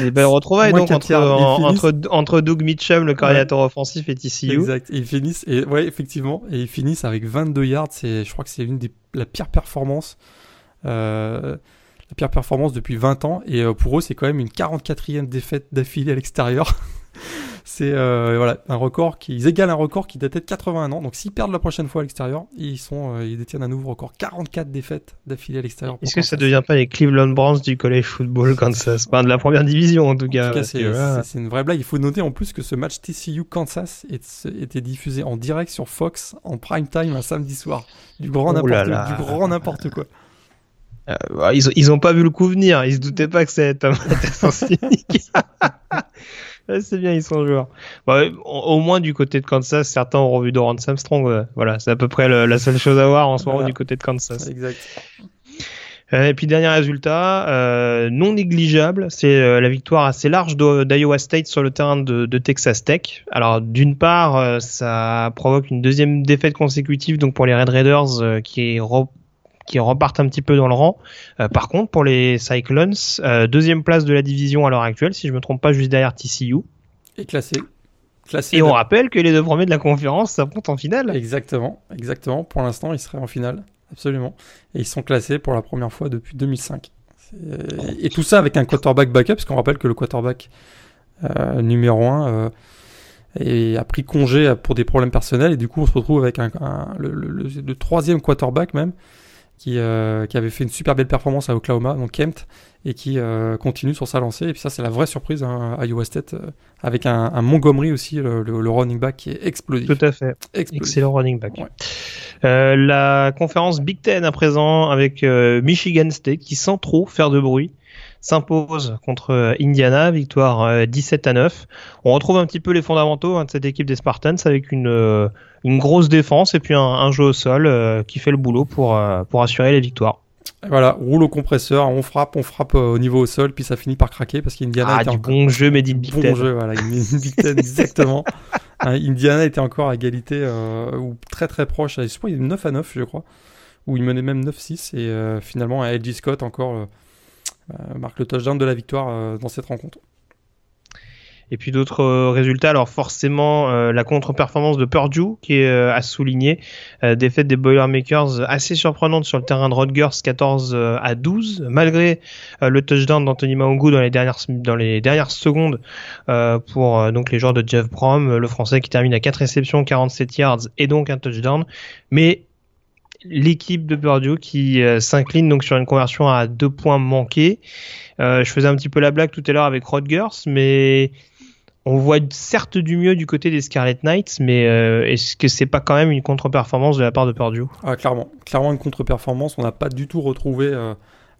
Des belles retrouvailles donc entre, entre, entre, Doug Mitchell, le coordinateur offensif, et TCU. Exact. ils finissent, et ouais, effectivement, et ils finissent avec 22 yards. C'est, je crois que c'est une des la pire performance, euh, la pire performance depuis 20 ans. Et euh, pour eux, c'est quand même une 44e défaite d'affilée à l'extérieur. C'est euh, voilà un record qui ils égalent un record qui datait de 81 ans. Donc s'ils perdent la prochaine fois à l'extérieur, ils sont euh, ils détiennent un nouveau record 44 défaites d'affilée à l'extérieur. Est-ce que ça devient pas les Cleveland Browns du college football Kansas, enfin de la première division en tout cas. c'est une vraie blague. Il faut noter en plus que ce match TCU Kansas était diffusé en direct sur Fox en prime time un samedi soir. Du grand grand n'importe quoi. Euh, ils, ils ont pas vu le coup venir, ils se doutaient pas que ça allait être un c'est bien, ils sont joueurs. Bah, au moins du côté de Kansas, certains ont revu Doran Armstrong. Voilà, c'est à peu près la seule chose à voir en ce moment du côté de Kansas. Exact. Euh, et puis dernier résultat, euh, non négligeable, c'est euh, la victoire assez large d'Iowa State sur le terrain de, Texas Tech. Alors d'une part, ça provoque une deuxième défaite consécutive donc pour les Red Raiders qui est qui repartent un petit peu dans le rang. Euh, par contre, pour les Cyclones, euh, deuxième place de la division à l'heure actuelle, si je me trompe pas, juste derrière TCU. Et classé. classé et on rappelle que les deux premiers de la conférence s'affrontent en finale. Exactement, exactement. Pour l'instant, ils seraient en finale, absolument. Et ils sont classés pour la première fois depuis 2005. Et tout ça avec un quarterback backup, parce qu'on rappelle que le quarterback euh, numéro 1 a pris congé pour des problèmes personnels, et du coup on se retrouve avec un, le, troisième quarterback même, qui, euh, qui, avait fait une super belle performance à Oklahoma, donc Kent, et qui euh, continue sur sa lancée. Et puis ça, c'est la vraie surprise hein, à Iowa State, euh, avec un, Montgomery aussi, le, running back qui est explosif. Tout à fait. Excellent running back. la conférence Big Ten à présent avec Michigan State qui sans trop faire de bruit s'impose contre euh, Indiana, victoire 17 euh, à 9. On retrouve un petit peu les fondamentaux hein, de cette équipe des Spartans avec une, euh, une grosse défense et puis un, jeu au sol qui fait le boulot pour, pour assurer les victoires. voilà, roule au compresseur, on frappe, on frappe au niveau au sol, puis ça finit par craquer parce qu'Indiana ah, était du bon jeu, mais dit Big Bon jeu, voilà, Big Ten, exactement. Hein, Indiana était encore à égalité ou très très proche, je crois il est 9 à 9, je crois, où il menait même 9-6 et finalement à LG Scott encore marque le touchdown de la victoire euh, dans cette rencontre. Et puis d'autres euh, résultats, alors forcément la contre-performance de Purdue qui est à souligner, défaite des Boilermakers assez surprenante sur le terrain de Rutgers 14 à 12, malgré le touchdown d'Anthony Maungu dans les dernières dans les dernières secondes pour donc les joueurs de Jeff Brom, le Français qui termine à 4 réceptions, 47 yards et donc un touchdown, mais l'équipe de Purdue qui euh, s'incline donc sur une conversion à deux points manqués. Euh, je faisais un petit peu la blague tout à l'heure avec Rodgers, mais on voit certes du mieux du côté des Scarlet Knights, mais euh, est-ce que c'est pas quand même une contre-performance de la part de Purdue? Ah, Clairement, clairement une contre-performance. On n'a pas du tout retrouvé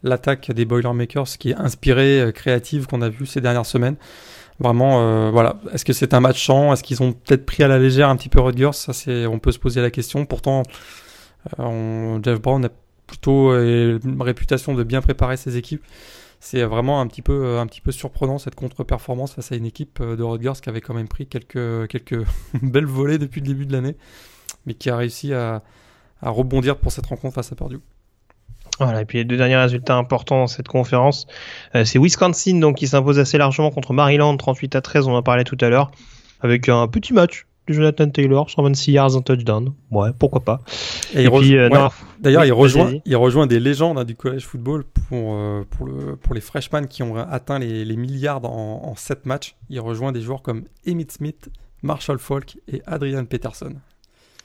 l'attaque des Boilermakers qui est inspirée, créative qu'on a vu ces dernières semaines. Vraiment, voilà. Est-ce que c'est un match champ Est-ce qu'ils ont peut-être pris à la légère un petit peu Rodgers? Ça, c'est, on peut se poser la question. Pourtant, euh, Jeff Brown a plutôt euh, une réputation de bien préparer ses équipes. C'est vraiment un petit peu, euh, surprenant cette contre-performance face à une équipe de Rodgers qui avait quand même pris quelques, belles volées depuis le début de l'année, mais qui a réussi à, à rebondir pour cette rencontre face à Purdue. Voilà, et puis les deux derniers résultats importants dans cette conférence, c'est Wisconsin donc qui s'impose assez largement contre Maryland 38 à 13, on en parlait tout à l'heure, avec un petit match Jonathan Taylor, 126 yards, en touchdown. Ouais, pourquoi pas. Et, euh, D'ailleurs, il rejoint, il rejoint des légendes hein, du college football pour, euh, pour, le, pour les freshmen qui ont atteint les, les milliards en, en 7 matchs. Il rejoint des joueurs comme Emmitt Smith, Marshall Falk et Adrian Peterson.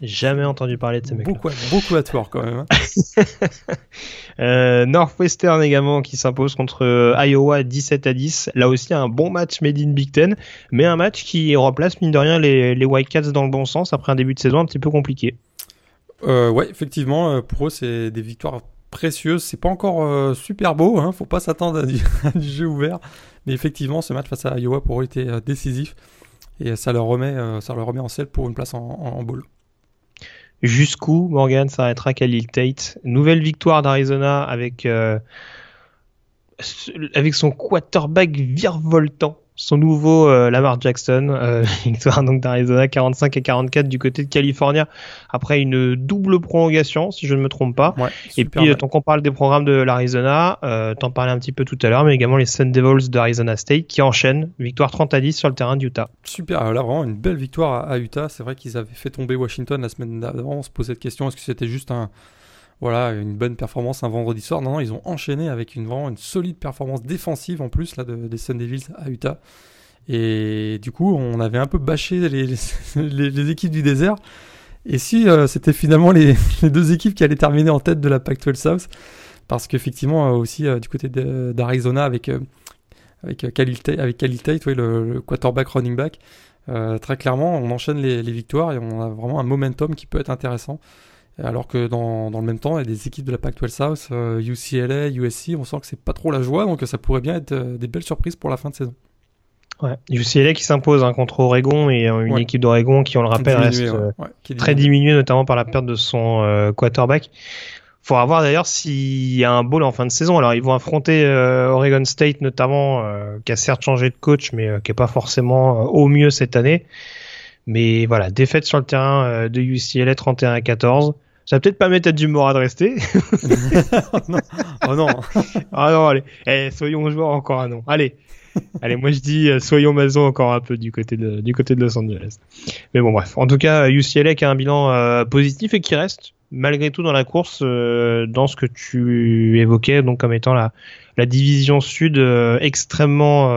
Jamais entendu parler de ces mecs. Beaucoup, beaucoup à tort quand même. Hein. euh, Northwestern également qui s'impose contre euh, Iowa 17 à 10. Là aussi un bon match made in Big Ten, mais un match qui remplace mine de rien les, les Wildcats dans le bon sens après un début de saison un petit peu compliqué. Euh, ouais, effectivement, pour eux c'est des victoires précieuses. C'est pas encore euh, super beau, hein, faut pas s'attendre à, du jeu ouvert, mais effectivement ce match face à Iowa pour eux était décisif et ça leur remet, ça leur remet en selle pour une place en, en, en bowl. Jusqu'où Morgan s'arrêtera Khalil Tate? Nouvelle victoire d'Arizona avec, euh, avec son quarterback virevoltant son nouveau euh, Lamar Jackson, euh, victoire donc d'Arizona 45 à 44 du côté de California après une double prolongation si je ne me trompe pas. Ouais, et puis euh, tant qu'on parle des programmes de l'Arizona, euh, t'en parlais un petit peu tout à l'heure, mais également les Sun Devils d'Arizona State qui enchaînent victoire 30 à 10 sur le terrain d'Utah. Super, là vraiment une belle victoire à, à Utah. C'est vrai qu'ils avaient fait tomber Washington la semaine d'avant. On se posait cette question est-ce que c'était juste un voilà, une bonne performance un vendredi soir. Non, non, ils ont enchaîné avec une vraiment une solide performance défensive en plus là de, des Sun Devils à Utah. Et du coup, on avait un peu bâché les, les, équipes du désert. Et si euh, c'était finalement les, deux équipes qui allaient terminer en tête de la Pac-12 South, parce qu'effectivement euh, aussi euh, du côté d'Arizona avec avec Khalil avec Tate le, quarterback running back, très clairement, on enchaîne les victoires et on a vraiment un momentum qui peut être intéressant. Alors que dans, dans, le même temps, il y a des équipes de la Pac-12 South, euh, UCLA, USC, on sent que c'est pas trop la joie, donc ça pourrait bien être euh, des belles surprises pour la fin de saison. Ouais, UCLA qui s'impose hein, contre Oregon et euh, une ouais. équipe d'Oregon qui, on le rappelle, reste ouais. Ouais, très diminuée, notamment par la perte de son quarterback. Faudra voir d'ailleurs s'il y a un bowl en fin de saison. Alors ils vont affronter Oregon State notamment, qui a certes changé de coach, mais qui est pas forcément au mieux cette année. Mais voilà, défaite sur le terrain de UCLA 31 à 14. Ça va peut-être pas mettre à du Morad de rester. non. Oh non. ah non, allez. Eh, soyons joueurs encore un nom. Allez. allez, moi je dis euh, soyons maison encore un peu du côté de du côté de Los Angeles. Mais bon bref, en tout cas UCLA qui a un bilan euh, positif et qui reste malgré tout dans la course euh, dans ce que tu évoquais donc comme étant la la division sud euh, extrêmement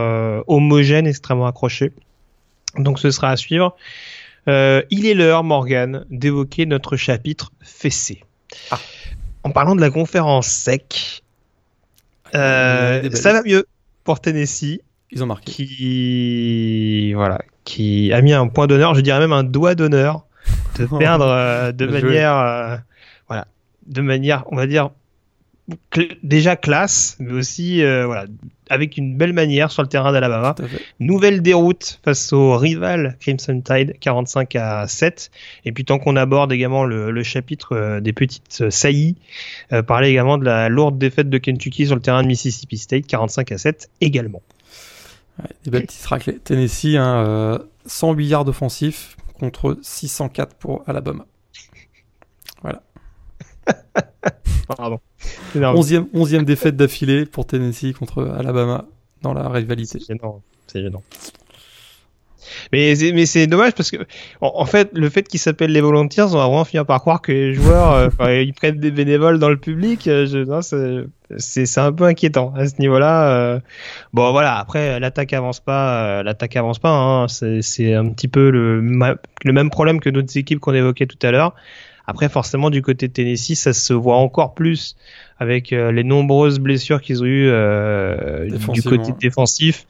homogène, extrêmement accrochée. Donc ce sera à suivre. Euh, il est l'heure, Morgan, d'évoquer notre chapitre fessé. Ah. En parlant de la conférence sec, euh, ça va mieux pour Tennessee. Ils ont marqué. Qui, voilà, qui a mis un point d'honneur, je dirais même un doigt d'honneur, de perdre euh, de manière, voilà, de manière, on va dire, cl déjà classe, mais aussi euh, voilà, avec une belle manière sur le terrain d'Alabama. Nouvelle déroute face au rival Crimson Tide, 45 à 7. Et puis tant qu'on aborde également le, le chapitre euh, des petites saillies, euh, parler également de la lourde défaite de Kentucky sur le terrain de Mississippi State, 45 à 7 également. Ouais, des belles petites raclées. Tennessee, hein, euh, 108 yards offensifs contre 604 pour Alabama. Voilà. Pardon. 11e, 11e défaite d'affilée pour Tennessee contre Alabama dans la rivalité. C'est gênant. C'est gênant. Mais, mais c'est dommage parce que, en, en fait, le fait qu'ils s'appellent les Volunteers, on va vraiment finir par croire que les joueurs, euh, ils prennent des bénévoles dans le public. Euh, c'est un peu inquiétant à ce niveau-là. Euh. Bon, voilà. Après, l'attaque avance pas. L'attaque avance pas. Hein, c'est un petit peu le, le même problème que d'autres équipes qu'on évoquait tout à l'heure. Après, forcément, du côté de Tennessee, ça se voit encore plus avec euh, les nombreuses blessures qu'ils ont eues euh, du côté défensif.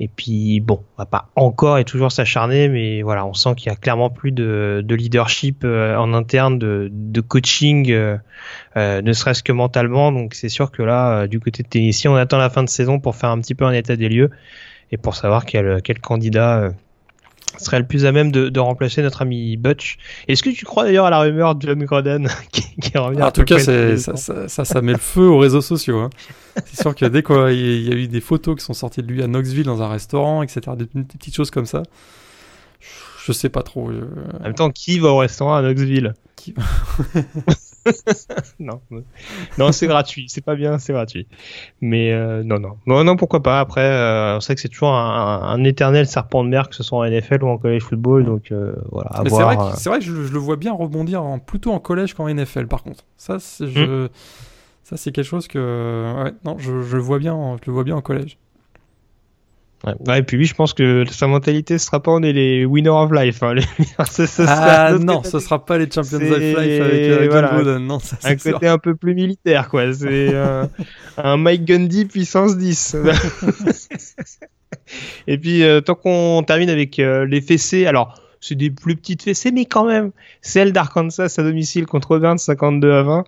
Et puis, bon, on va pas encore et toujours s'acharner, mais voilà, on sent qu'il y a clairement plus de, de leadership euh, en interne, de, de coaching, ne serait-ce que mentalement. Donc, c'est sûr que là, du côté de Tennessee, on attend la fin de saison pour faire un petit peu un état des lieux et pour savoir quel, quel candidat serait le plus à même de, de remplacer notre ami Butch. Est-ce que tu crois d'ailleurs à la rumeur de John Gruden qui, qui revient En tout cas, ça, ça, ça, ça, met le feu aux réseaux sociaux. Hein. C'est sûr que dès qu'il y a eu des photos qui sont sorties de lui à Knoxville dans un restaurant, etc., des, des petites choses comme ça, je sais pas trop. Je... En même temps, qui va au restaurant à Knoxville? qui... non, non, c'est gratuit, c'est pas bien, c'est gratuit. Mais euh, non, non, non, non, pourquoi pas. Après, euh, on sait que c'est toujours un, un, éternel serpent de mer, que ce soit en NFL ou en college football, donc euh, voilà. Mais c'est vrai, que, vrai que je, je, le vois bien rebondir en, plutôt en collège qu'en NFL, par contre. Ça, je, mmh. ça c'est quelque chose que, ouais, non, je, je, le vois bien, je le vois bien en collège. Ouais. et puis lui, je pense que sa mentalité ce sera pas on est les winners of life. Hein. ah non, ce sera pas les champions of life avec, euh, voilà, Non, ça, un côté un peu plus militaire, quoi. C'est un Mike Gundy puissance 10. et puis euh, tant qu'on termine avec euh, les fessées, alors c'est des plus petites fessées, mais quand même, celle d'Arkansas à domicile contre Auburn 52 à 20,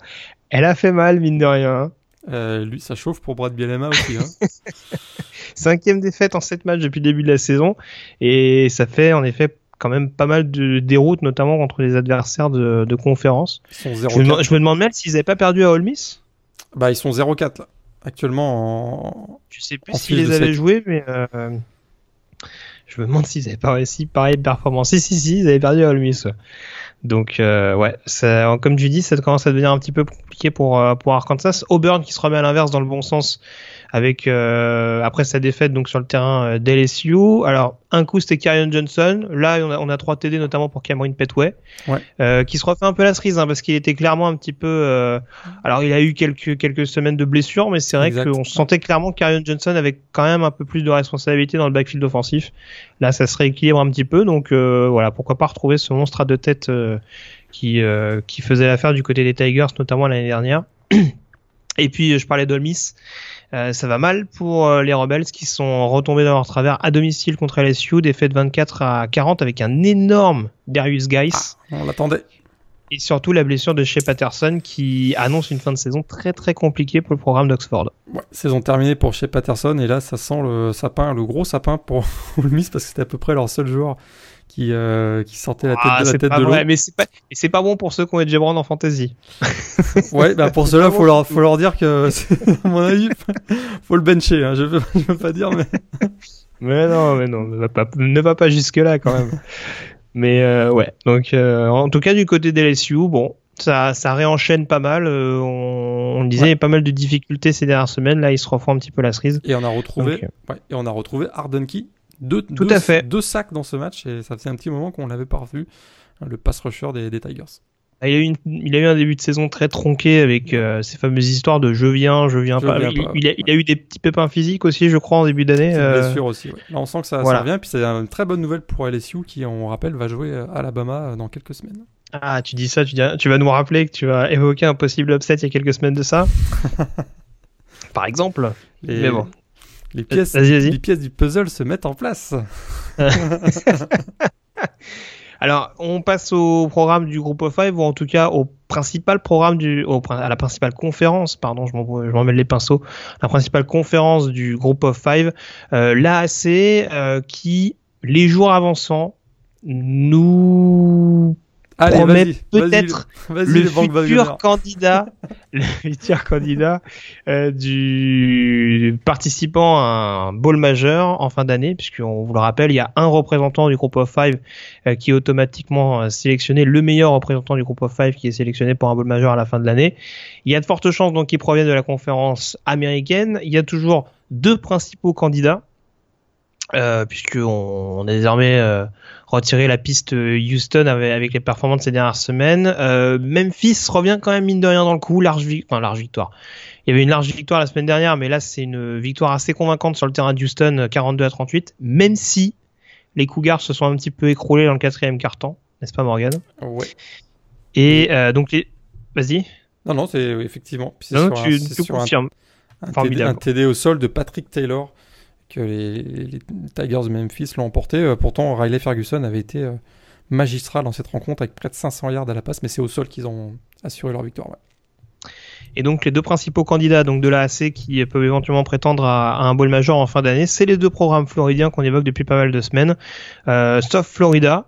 elle a fait mal mine de rien. Euh, lui, ça chauffe pour Brad Bielema aussi. Hein. Cinquième défaite en 7 matchs depuis le début de la saison. Et ça fait en effet quand même pas mal de déroutes, notamment contre les adversaires de, de conférence. je, me, je, me, demande même s'ils n'avaient pas perdu à Ole Miss. Bah, ils sont 0-4 là. Actuellement en. Je sais plus s'ils les avaient joués, mais. Euh, je me demande s'ils avaient pas réussi pareille performance. Si, si, si, ils avaient perdu à Ole Miss. Donc euh, ouais, comme tu dis, ça commence à devenir un petit peu compliqué pour euh, pour Arkansas. Auburn qui se remet à l'inverse dans le bon sens avec euh, après sa défaite donc sur le terrain euh, d'LSU. Alors un coup c'était Karion Johnson, là on a, on a 3 TD notamment pour Cameron Petway, ouais. euh, qui se refait un peu la cerise hein, parce qu'il était clairement un petit peu. Euh, alors il a eu quelques quelques semaines de blessures, mais c'est vrai qu'on sentait clairement que Johnson avait quand même un peu plus de responsabilité dans le backfield offensif. Là ça se rééquilibre un petit peu, donc euh, voilà pourquoi pas retrouver ce monstre à deux têtes qui qui faisait l'affaire du côté des Tigers notamment l'année dernière. Et puis je parlais d'Olmis. Euh, ça va mal pour euh, les Rebels qui sont retombés dans leur travers à domicile contre LSU, défaite 24 à 40 avec un énorme Darius Geis. Ah, on l'attendait. Et surtout la blessure de Shea Patterson qui annonce une fin de saison très très compliquée pour le programme d'Oxford. Ouais, saison terminée pour Shea Patterson et là ça sent le sapin, le gros sapin pour Ole Miss parce que c'était à peu près leur seul joueur qui, euh, qui sortait la tête ah, de la tête de l'eau. Mais c'est pas, c'est pas bon pour ceux qui ont Edge en fantasy. ouais, bah pour ceux-là, faut leur, faut leur dire que, à mon avis, faut le bencher. Hein. Je veux, je veux pas dire, mais. mais non, mais non, ne va pas, ne va pas jusque là quand même. mais euh, ouais, donc euh, en tout cas du côté des LSU, bon, ça, ça réenchaîne pas mal. Euh, on, on, disait il y a pas mal de difficultés ces dernières semaines. Là, ils se refont un petit peu la cerise. Et on a retrouvé, donc, ouais, et on a retrouvé Arden Key deux, Tout deux, à fait. deux sacs dans ce match et ça faisait un petit moment qu'on l'avait pas revu, le pass rusher des, des Tigers. Ah, il a, eu une, il a eu un début de saison très tronqué avec euh, ces fameuses histoires de je viens, je viens Je pas. viens il, pas, il a, il a eu des petits pépins physiques aussi, je crois, en début d'année. Euh, blessure aussi. ouais. Là, on sent que ça, voilà. ça revient. Puis c'est une très bonne nouvelle pour LSU qui, on rappelle, va jouer à Alabama dans quelques semaines. Ah, tu dis ça, tu, dis, tu vas nous rappeler que tu vas évoquer un possible upset il y a quelques semaines de ça. Par exemple. Les, Mais bon. Les pièces, Vas-y, vas-y. les pièces du puzzle se mettent en place. Alors, on passe au programme du groupe of five ou en tout cas au principal programme du, au, à la principale conférence, pardon, je m'en, je m'en mêle les pinceaux, la principale conférence du groupe of five, euh, l'AAC, euh, qui, les jours avançant, nous Allez, peut-être le banques futur candidat, le futur candidat euh, du participant à un bowl majeur en fin d'année, puisqu'on vous le rappelle, il y a un représentant du groupe of five euh, qui est automatiquement euh, sélectionné, le meilleur représentant du groupe of five qui est sélectionné pour un bowl majeur à la fin de l'année. Il y a de fortes chances donc qu'ils proviennent de la conférence américaine. Il y a toujours deux principaux candidats. Euh, puisqu'on on a désormais euh, retiré la piste Houston avec, avec les performances ces dernières semaines. Euh, Memphis revient quand même mine de rien dans le coup, large, vi- enfin, large victoire. Il y avait une large victoire la semaine dernière, mais là c'est une victoire assez convaincante sur le terrain de Houston, euh, 42 à 38, même si les Cougars se sont un petit peu écroulés dans le quatrième quart-temps, n'est-ce pas Morgan? Ouais. Et euh, donc les... Vas-y. Non, non, c'est oui, effectivement. Puis Non, sur tu, un- c'est tu sur un- confirmes. un, TD, Formidable. un TD au sol de Patrick Taylor les, Tigers de Memphis l'ont emporté. Euh, pourtant, Riley Ferguson avait été euh, magistral dans cette rencontre avec près de 500 yards à la passe, mais c'est au sol qu'ils ont assuré leur victoire. Et donc les deux principaux candidats donc de l'AAC qui peuvent éventuellement prétendre à, un bowl major en fin d'année, c'est les deux programmes floridiens qu'on évoque depuis pas mal de semaines, euh, sauf Florida,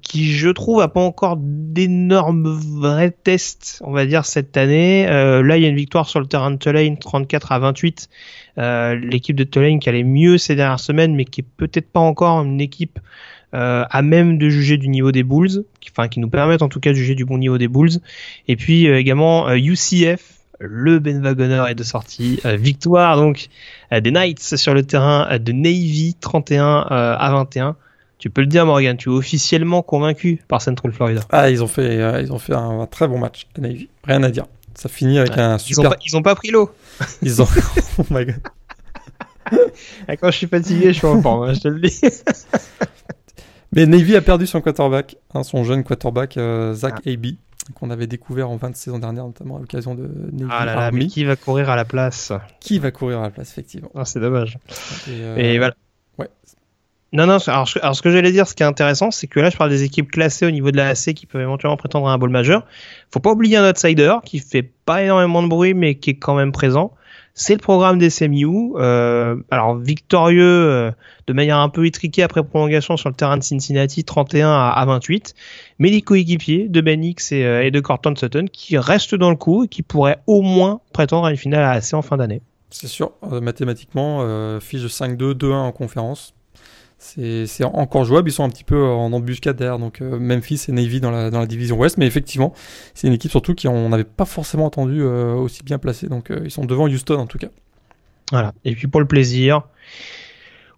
qui je trouve a pas encore d'énormes vrais tests, on va dire cette année. Là, il y a une victoire sur le terrain de Tulane, 34 à 28. Euh, L'équipe de Tulane qui allait mieux ces dernières semaines, mais qui est peut-être pas encore une équipe euh, à même de juger du niveau des Bulls, qui, enfin qui nous permettent en tout cas de juger du bon niveau des Bulls. Et puis euh, également UCF, le Ben Wagoner est de sortie. Victoire donc des Knights sur le terrain de Navy, 31 euh, à 21. Tu peux le dire Morgan, tu es officiellement convaincu par Central Florida. Ah, ils ont fait, ils ont fait un, un très bon match Navy. Rien à dire. Ça finit avec un Ils ont, super. pas, ils ont pas pris l'eau. Ils ont. oh my god. Quand je suis fatigué, je suis en forme, hein, je te le dis. Mais Navy a perdu son quarterback, hein, son jeune quarterback euh, Zach ah. Aby, qu'on avait découvert en fin de saison dernière, notamment à l'occasion de Navy ah là là, Mais qui va courir à la place? Qui va courir à la place, effectivement. Ah, c'est dommage. Et, euh... voilà. Ouais. Non, non, alors, ce que j'allais dire, ce qui est intéressant, c'est que là, je parle des équipes classées au niveau de la AC qui peuvent éventuellement prétendre à un bowl majeur. Faut pas oublier un outsider qui fait pas énormément de bruit, mais qui est quand même présent c'est le programme des CMU. Euh, alors victorieux euh, de manière un peu étriquée après prolongation sur le terrain de Cincinnati, 31 à, 28. Mais les coéquipiers de Ben X et, euh, et, de Corton Sutton qui restent dans le coup et qui pourraient au moins prétendre à une finale assez en fin d'année. C'est sûr, mathématiquement, fiche de 5-2, 2-1 en conférence c'est encore jouable. Ils sont un petit peu en embuscade derrière, donc euh, Memphis et Navy dans la, dans la division Ouest. Mais effectivement, c'est une équipe surtout qui on n'avait pas forcément entendu euh, aussi bien placée. Donc euh, ils sont devant Houston en tout cas. Voilà. Et puis pour le plaisir,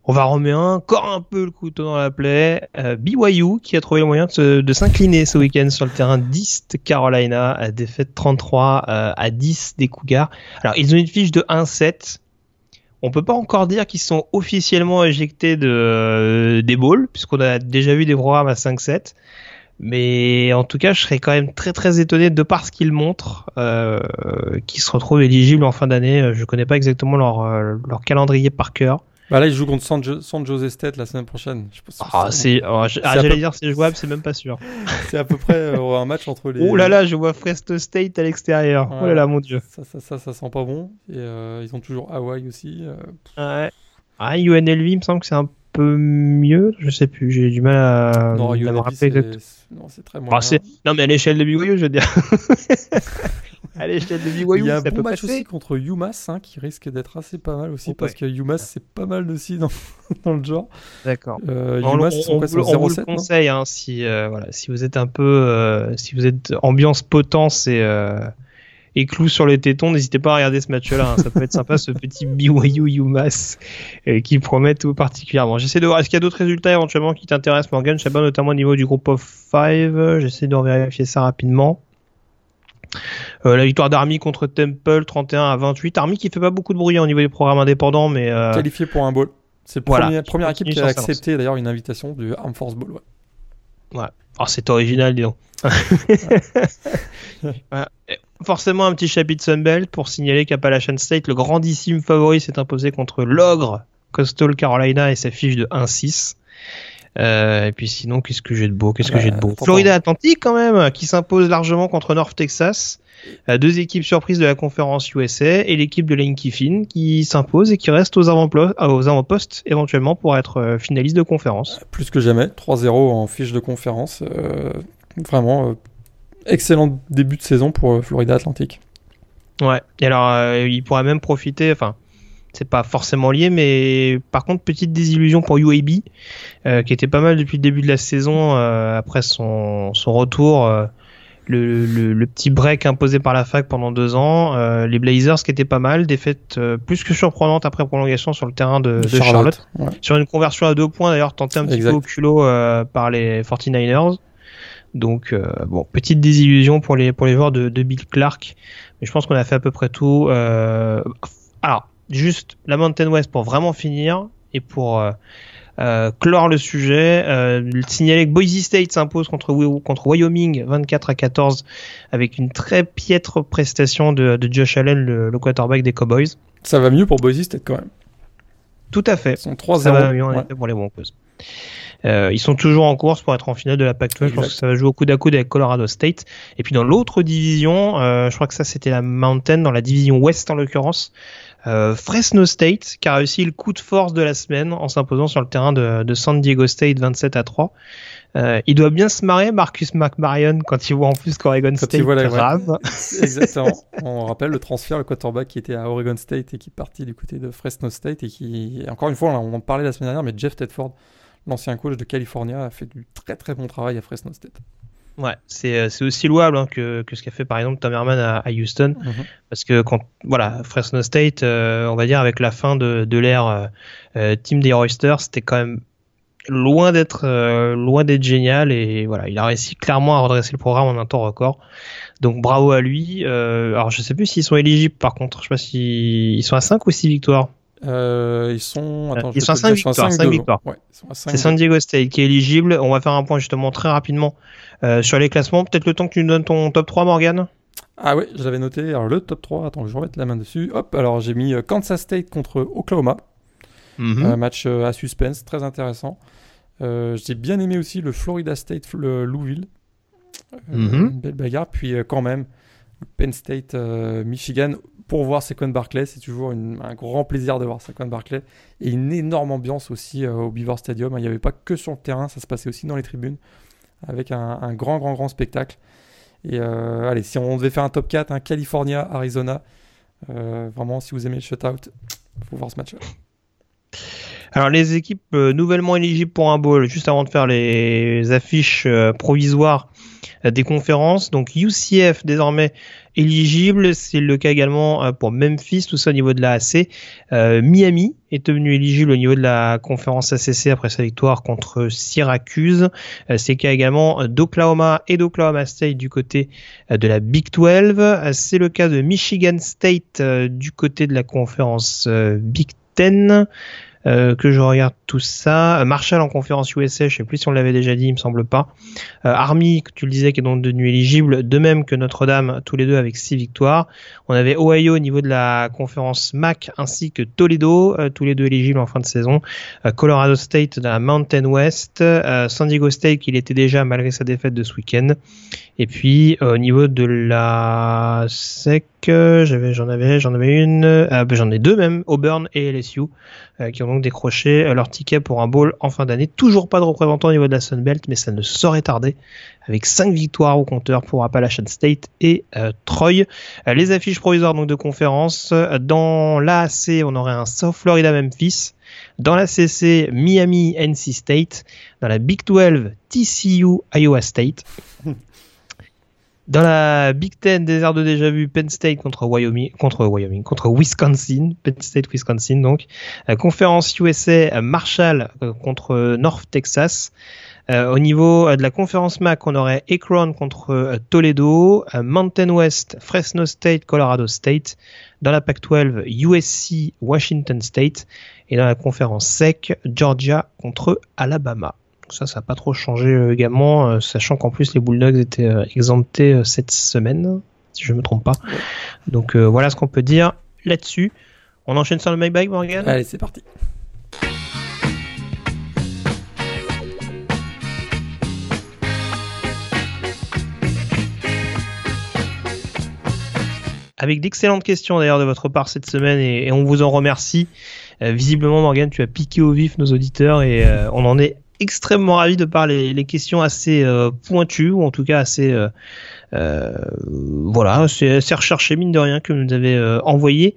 on va remettre encore un peu le couteau dans la plaie. BYU qui a trouvé le moyen de, s'incliner ce week-end sur le terrain d'East Carolina, défaite 33 à 10 des Cougars. Alors ils ont une fiche de 1-7 on peut pas encore dire qu'ils sont officiellement éjectés de, euh, des balls, puisqu'on a déjà vu des programmes à 5-7. Mais en tout cas, je serais quand même très très étonné de par ce qu'ils montrent, euh, qu'ils se retrouvent éligibles en fin d'année. Je connais pas exactement leur, euh, leur calendrier par cœur. Bah là, ils jouent contre San, Jose State la semaine prochaine. ah, c'est, oh, ah, j'allais dire c'est jouable, c'est même pas sûr. c'est à peu près euh, un match entre les. Oh là là, je vois Fresno State à l'extérieur. oh là là, mon dieu. Ça, ça, ça, ça sent pas bon. Et euh, ils ont toujours Hawaii aussi. Euh. Ouais. Ah, UNLV, il me semble que c'est un peu mieux. Je sais plus, j'ai du mal à. Non, UNLV, c'est... Non, c'est très moins. Ah, non, mais à l'échelle de BYU, je veux dire. Allez, je de BYU. Il y a un bon match aussi contre hein, qui risque d'être assez pas mal aussi parce que UMass c'est pas mal aussi dans, dans le genre. D'accord. Euh, on, UMass, on, on, on vous le conseille hein, si euh, voilà si vous êtes un peu euh, si vous êtes ambiance potence et euh, et clou sur les tétons, n'hésitez pas à regarder ce match-là. Hein. Ça peut être sympa, ce petit BYU UMass euh, qui promet tout particulièrement. J'essaie de voir, est-ce qu'il y a d'autres résultats éventuellement qui t'intéressent, Morgan Je sais pas, notamment au niveau du groupe of five? J'essaie de vérifier ça rapidement. Euh, la victoire d'Army contre Temple 31 à 28. Army qui fait pas beaucoup de bruit au niveau des programmes indépendants, mais euh... qualifié pour un bowl. C'est la première, équipe qui a accepté d'ailleurs une invitation du Arm Force Bowl. Ouais. ouais. Oh, c'est original, dis donc. Forcément, un petit chapitre Sunbelt pour signaler qu'Appalachian State, le grandissime favori, s'est imposé contre l'ogre Coastal Carolina et sa fiche de 1-6. Euh, et puis sinon, qu'est-ce que j'ai de beau? Qu'est-ce que j'ai de beau? Florida Atlantique quand même, qui s'impose largement contre North Texas. Euh, deux équipes surprises de la conférence USA et l'équipe de Lane Kiffin qui s'impose et qui reste aux avant-postes éventuellement pour être euh, finaliste de conférence. Plus que jamais, 3-0 en fiche de conférence. vraiment, excellent début de saison pour Florida Atlantique. Ouais, et alors il pourrait même profiter, enfin c'est pas forcément lié, mais par contre petite désillusion pour UAB, euh, qui était pas mal depuis le début de la saison euh, après son, son retour. Euh, le, le, petit break imposé par la fac pendant deux ans, les Blazers qui étaient pas mal, défaite plus que surprenante après prolongation sur le terrain de, de Charlotte, sur une conversion à deux points d'ailleurs tentée un petit peu au culot par les 49ers. Donc bon, petite désillusion pour les pour les joueurs de, de Bill Clark, mais je pense qu'on a fait à peu près tout. alors juste la Mountain West pour vraiment finir et pour euh, euh, clore le sujet, euh, signaler que Boise State s'impose contre, contre Wyoming 24 à 14 avec une très piètre prestation de, de Josh Allen, le, quarterback des Cowboys. Ça va mieux pour Boise State quand même. Tout à fait. Ils sont 3 Ça va mieux pour les Broncos. Euh, ils sont toujours en course pour être en finale de la Pac-12. Je pense que ça va jouer au coude à coude avec Colorado State. Et puis dans l'autre division, euh, je crois que ça c'était la Mountain dans la division Ouest en l'occurrence. Euh, Fresno State qui a réussi le coup de force de la semaine en s'imposant sur le terrain de, de, San Diego State 27 à 3. Euh, il doit bien se marrer Marcus McMarion quand il voit en plus qu'Oregon State voit rame. Exactement. On rappelle le transfert, le quarterback qui était à Oregon State et qui est parti du côté de Fresno State et qui, encore une fois, on en parlait la semaine dernière, mais Jeff Tedford, l'ancien coach de California, a fait du très très bon travail à Fresno State. Ouais, c'est euh, c'est aussi louable hein, que, que ce qu'a fait par exemple Tom Herman à, à Houston, mhm. parce que quand voilà Fresno State, euh, on va dire avec la fin de, de l'ère euh, Team des Roysters, c'était quand même loin d'être loin d'être génial et voilà il a réussi clairement à redresser le programme en un temps record. Donc bravo à lui. alors je sais plus s'ils sont éligibles par contre, je sais pas s'ils ils sont à 5 ou 6 victoires. Euh, ils sont, attends, ils sont à 5 victoires. 5 victoires. Ouais, c'est San Diego State qui est éligible. On va faire un point justement très rapidement euh, sur les classements. Peut-être le temps que tu nous donnes ton top 3, Morgan Ah oui, je l'avais noté. Alors le top 3, attends, je vais remettre la main dessus. Hop, alors j'ai mis Kansas State contre Oklahoma. Mhm. Un match à suspense, très intéressant. j'ai bien aimé aussi le Florida State Louisville. Mhm. Une belle bagarre. Puis quand même, Penn State, euh, Michigan, pour voir Saquon Barclay. C'est toujours un grand plaisir de voir Saquon Barclay. Et une énorme ambiance aussi euh, au Beaver Stadium. Il n'y avait pas que sur le terrain, ça se passait aussi dans les tribunes. Avec un, grand, grand, grand spectacle. Et euh, allez, si on devait faire un top 4, un California, Arizona, vraiment, si vous aimez le shutout, il faut voir ce match-là. Alors les équipes nouvellement éligibles pour un bowl, juste avant de faire les affiches provisoires, euh, des conférences. Donc UCF désormais éligible, c'est le cas également euh, pour Memphis, tout ça au niveau de la AC. Euh, Miami est devenu éligible au niveau de la conférence ACC après sa victoire contre Syracuse. c'est le cas également d'Oklahoma et d'Oklahoma State du côté de la Big 12. c'est le cas de Michigan State du côté de la conférence Big 10. Euh, que je regarde tout ça. Euh, Marshall en conférence USA, je sais plus si on l'avait déjà dit, il me semble pas. Euh, Army, que tu le disais, qui est donc devenu éligible, de même que Notre-Dame, tous les deux avec six victoires. On avait Ohio au niveau de la conférence MAC, ainsi que Toledo, tous les deux éligibles en fin de saison. Colorado State de la Mountain West, San Diego State, qu'il était déjà malgré sa défaite de ce week-end. Et puis au niveau de la SEC, j'avais, j'en avais, j'en avais une, ben, j'en ai deux même, Auburn et LSU, qui ont donc décroché leur ticket pour un bowl en fin d'année. Toujours pas de représentant au niveau de la Sun Belt, mais ça ne saurait tarder. Avec 5 victoires au compteur pour Appalachian State et euh, Troy. Euh, les affiches provisoires donc de conférence. Dans l'AAC, on aurait un South Florida Memphis. Dans la CC, Miami NC State. Dans la Big 12, TCU Iowa State. Dans la Big Ten des airs de déjà vu, Penn State contre Wyoming, contre Wyoming, contre Wisconsin, Penn State, Wisconsin donc. Euh, conférence USA, Marshall euh, contre North Texas. Euh, au niveau de la conférence MAC, on aurait Akron contre Toledo, Mountain West, Fresno State, Colorado State. Dans la Pac-12, USC, Washington State. Et dans la conférence SEC, Georgia contre Alabama ça, ça n'a pas trop changé euh, également, euh, sachant qu'en plus les Bulldogs étaient euh, exemptés cette semaine, si je ne me trompe pas. Donc voilà ce qu'on peut dire là-dessus. On enchaîne sur le bag, Morgan? Allez, c'est parti. Avec d'excellentes questions d'ailleurs de votre part cette semaine et, on vous en remercie. visiblement, Morgan, tu as piqué au vif nos auditeurs et on en est extrêmement ravi de par les, questions assez euh, pointues ou en tout cas assez euh, euh, voilà c'est recherché mine de rien que vous nous avez envoyé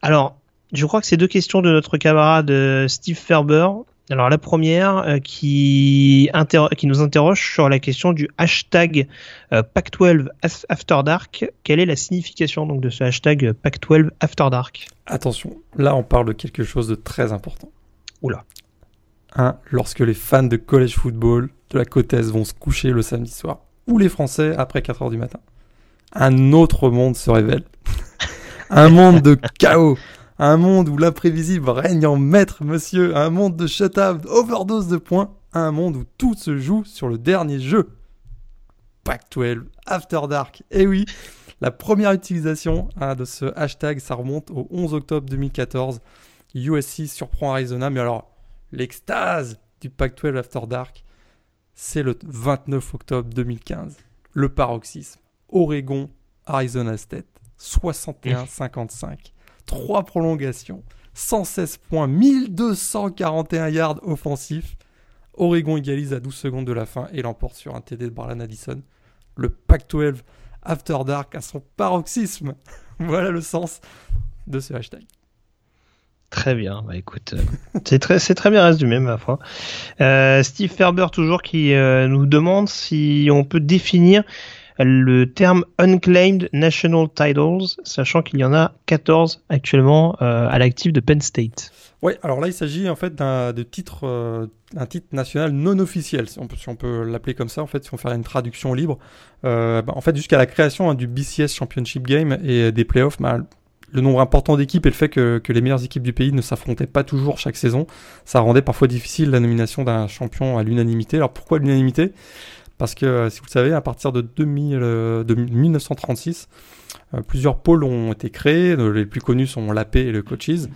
alors je crois que c'est deux questions de notre camarade Steve Ferber alors la première qui, qui nous interroge sur la question du hashtag Pac-12 After Dark. Quelle est la signification donc de ce hashtag Pac-12 After Dark? Attention, là on parle de quelque chose de très important. Oula. Lorsque les fans de college football de la côte Est vont se coucher le samedi soir, ou les Français après 4h du matin. Un autre monde se révèle. un monde de chaos. Un monde où l'imprévisible règne en maître, monsieur. Un monde de shut-up, overdose de points. Un monde où tout se joue sur le dernier jeu. Pac-12, After Dark. Et eh oui, la première utilisation hein, de ce hashtag, ça remonte au 11 octobre 2014. USC surprend Arizona, mais alors l'extase du Pac-12 After Dark, c'est le 29 octobre 2015. Le paroxysme. Oregon, Arizona State, 61-55. Trois prolongations, 116 points, 1241 yards offensifs. Oregon égalise à 12 secondes de la fin et l'emporte sur un TD de Barlan Addison. Le Pac-12 After Dark a son paroxysme. voilà le sens de ce hashtag. Très bien, bah écoute, euh, c'est très, très bien résumé ma foi. Euh, Steve Ferber toujours qui euh, nous demande si on peut définir le terme unclaimed national titles, sachant qu'il y en a 14 actuellement à l'actif de Penn State. Oui, alors là il s'agit en fait d'un titre, un titre national non officiel, si on peut, si on peut l'appeler comme ça, en fait, si on fait une traduction libre. Bah, en fait, jusqu'à la création hein, du BCS Championship Game et des playoffs, bah, le nombre important d'équipes et le fait que, les meilleures équipes du pays ne s'affrontaient pas toujours chaque saison, ça rendait parfois difficile la nomination d'un champion à l'unanimité. Alors pourquoi l'unanimité? Parce que, si vous le savez, à partir de, 2000, de 1936, plusieurs pôles ont été créés. Les plus connus sont l'AP et le Coaches.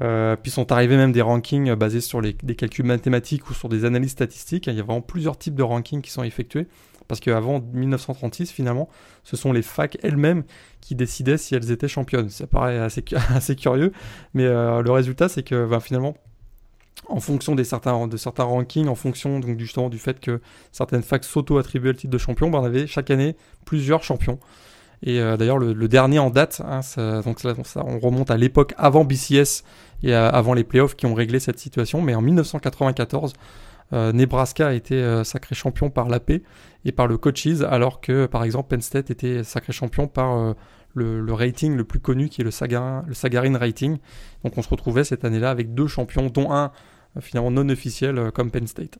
Euh, puis sont arrivés même des rankings basés sur des calculs mathématiques ou sur des analyses statistiques. Il y a vraiment plusieurs types de rankings qui sont effectués. Parce qu'avant 1936, finalement, ce sont les facs elles-mêmes qui décidaient si elles étaient championnes. Ça paraît assez, curieux, mais euh, le résultat, c'est que ben, finalement, en fonction de certains rankings, en fonction donc, justement du fait que certaines facs s'auto-attribuaient le titre de champion, ben, on avait chaque année plusieurs champions. Et euh, d'ailleurs, le, dernier en date, hein, donc on remonte à l'époque avant BCS et avant les playoffs qui ont réglé cette situation. Mais en 1994, euh, Nebraska a été euh, sacré champion par l'AP et par le Coaches, alors que par exemple Penn State était sacré champion par le, rating le plus connu qui est le Sagarin, le Sagarin Rating. Donc on se retrouvait cette année-là avec deux champions, dont un finalement non officiel comme Penn State.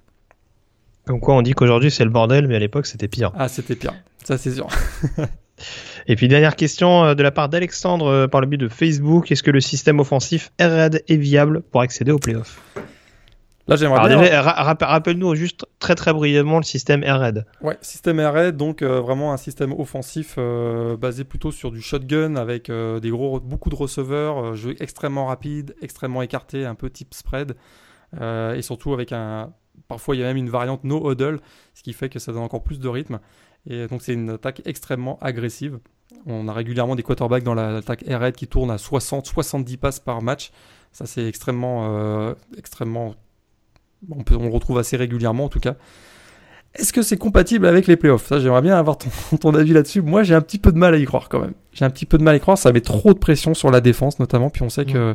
Comme quoi on dit qu'aujourd'hui c'est le bordel, mais à l'époque c'était pire. Ah c'était pire, ça c'est sûr. Et puis dernière question euh, de la part d'Alexandre euh, par le biais de Facebook, est-ce que le système offensif RAID est viable pour accéder aux playoffs? Là, j'aimerais bien. Rappelle-nous juste très très brièvement le système RAID. Ouais, système RAID, donc euh, vraiment un système offensif basé plutôt sur du shotgun avec des gros, beaucoup de receveurs, jeu extrêmement rapide, extrêmement écarté, un peu type spread, et surtout avec un. Parfois, il y a même une variante no huddle, ce qui fait que ça donne encore plus de rythme. Et donc c'est une attaque extrêmement agressive. On a régulièrement des quarterbacks dans l'attaque air qui tournent à 60-70 passes par match. Ça c'est extrêmement, euh, extrêmement, on, peut, on le retrouve assez régulièrement en tout cas. Est-ce que c'est compatible avec les playoffs? Ça, j'aimerais bien avoir ton, avis là-dessus. Moi, j'ai un petit peu de mal à y croire quand même. J'ai un petit peu de mal à y croire. Ça met trop de pression sur la défense, notamment. Puis on sait que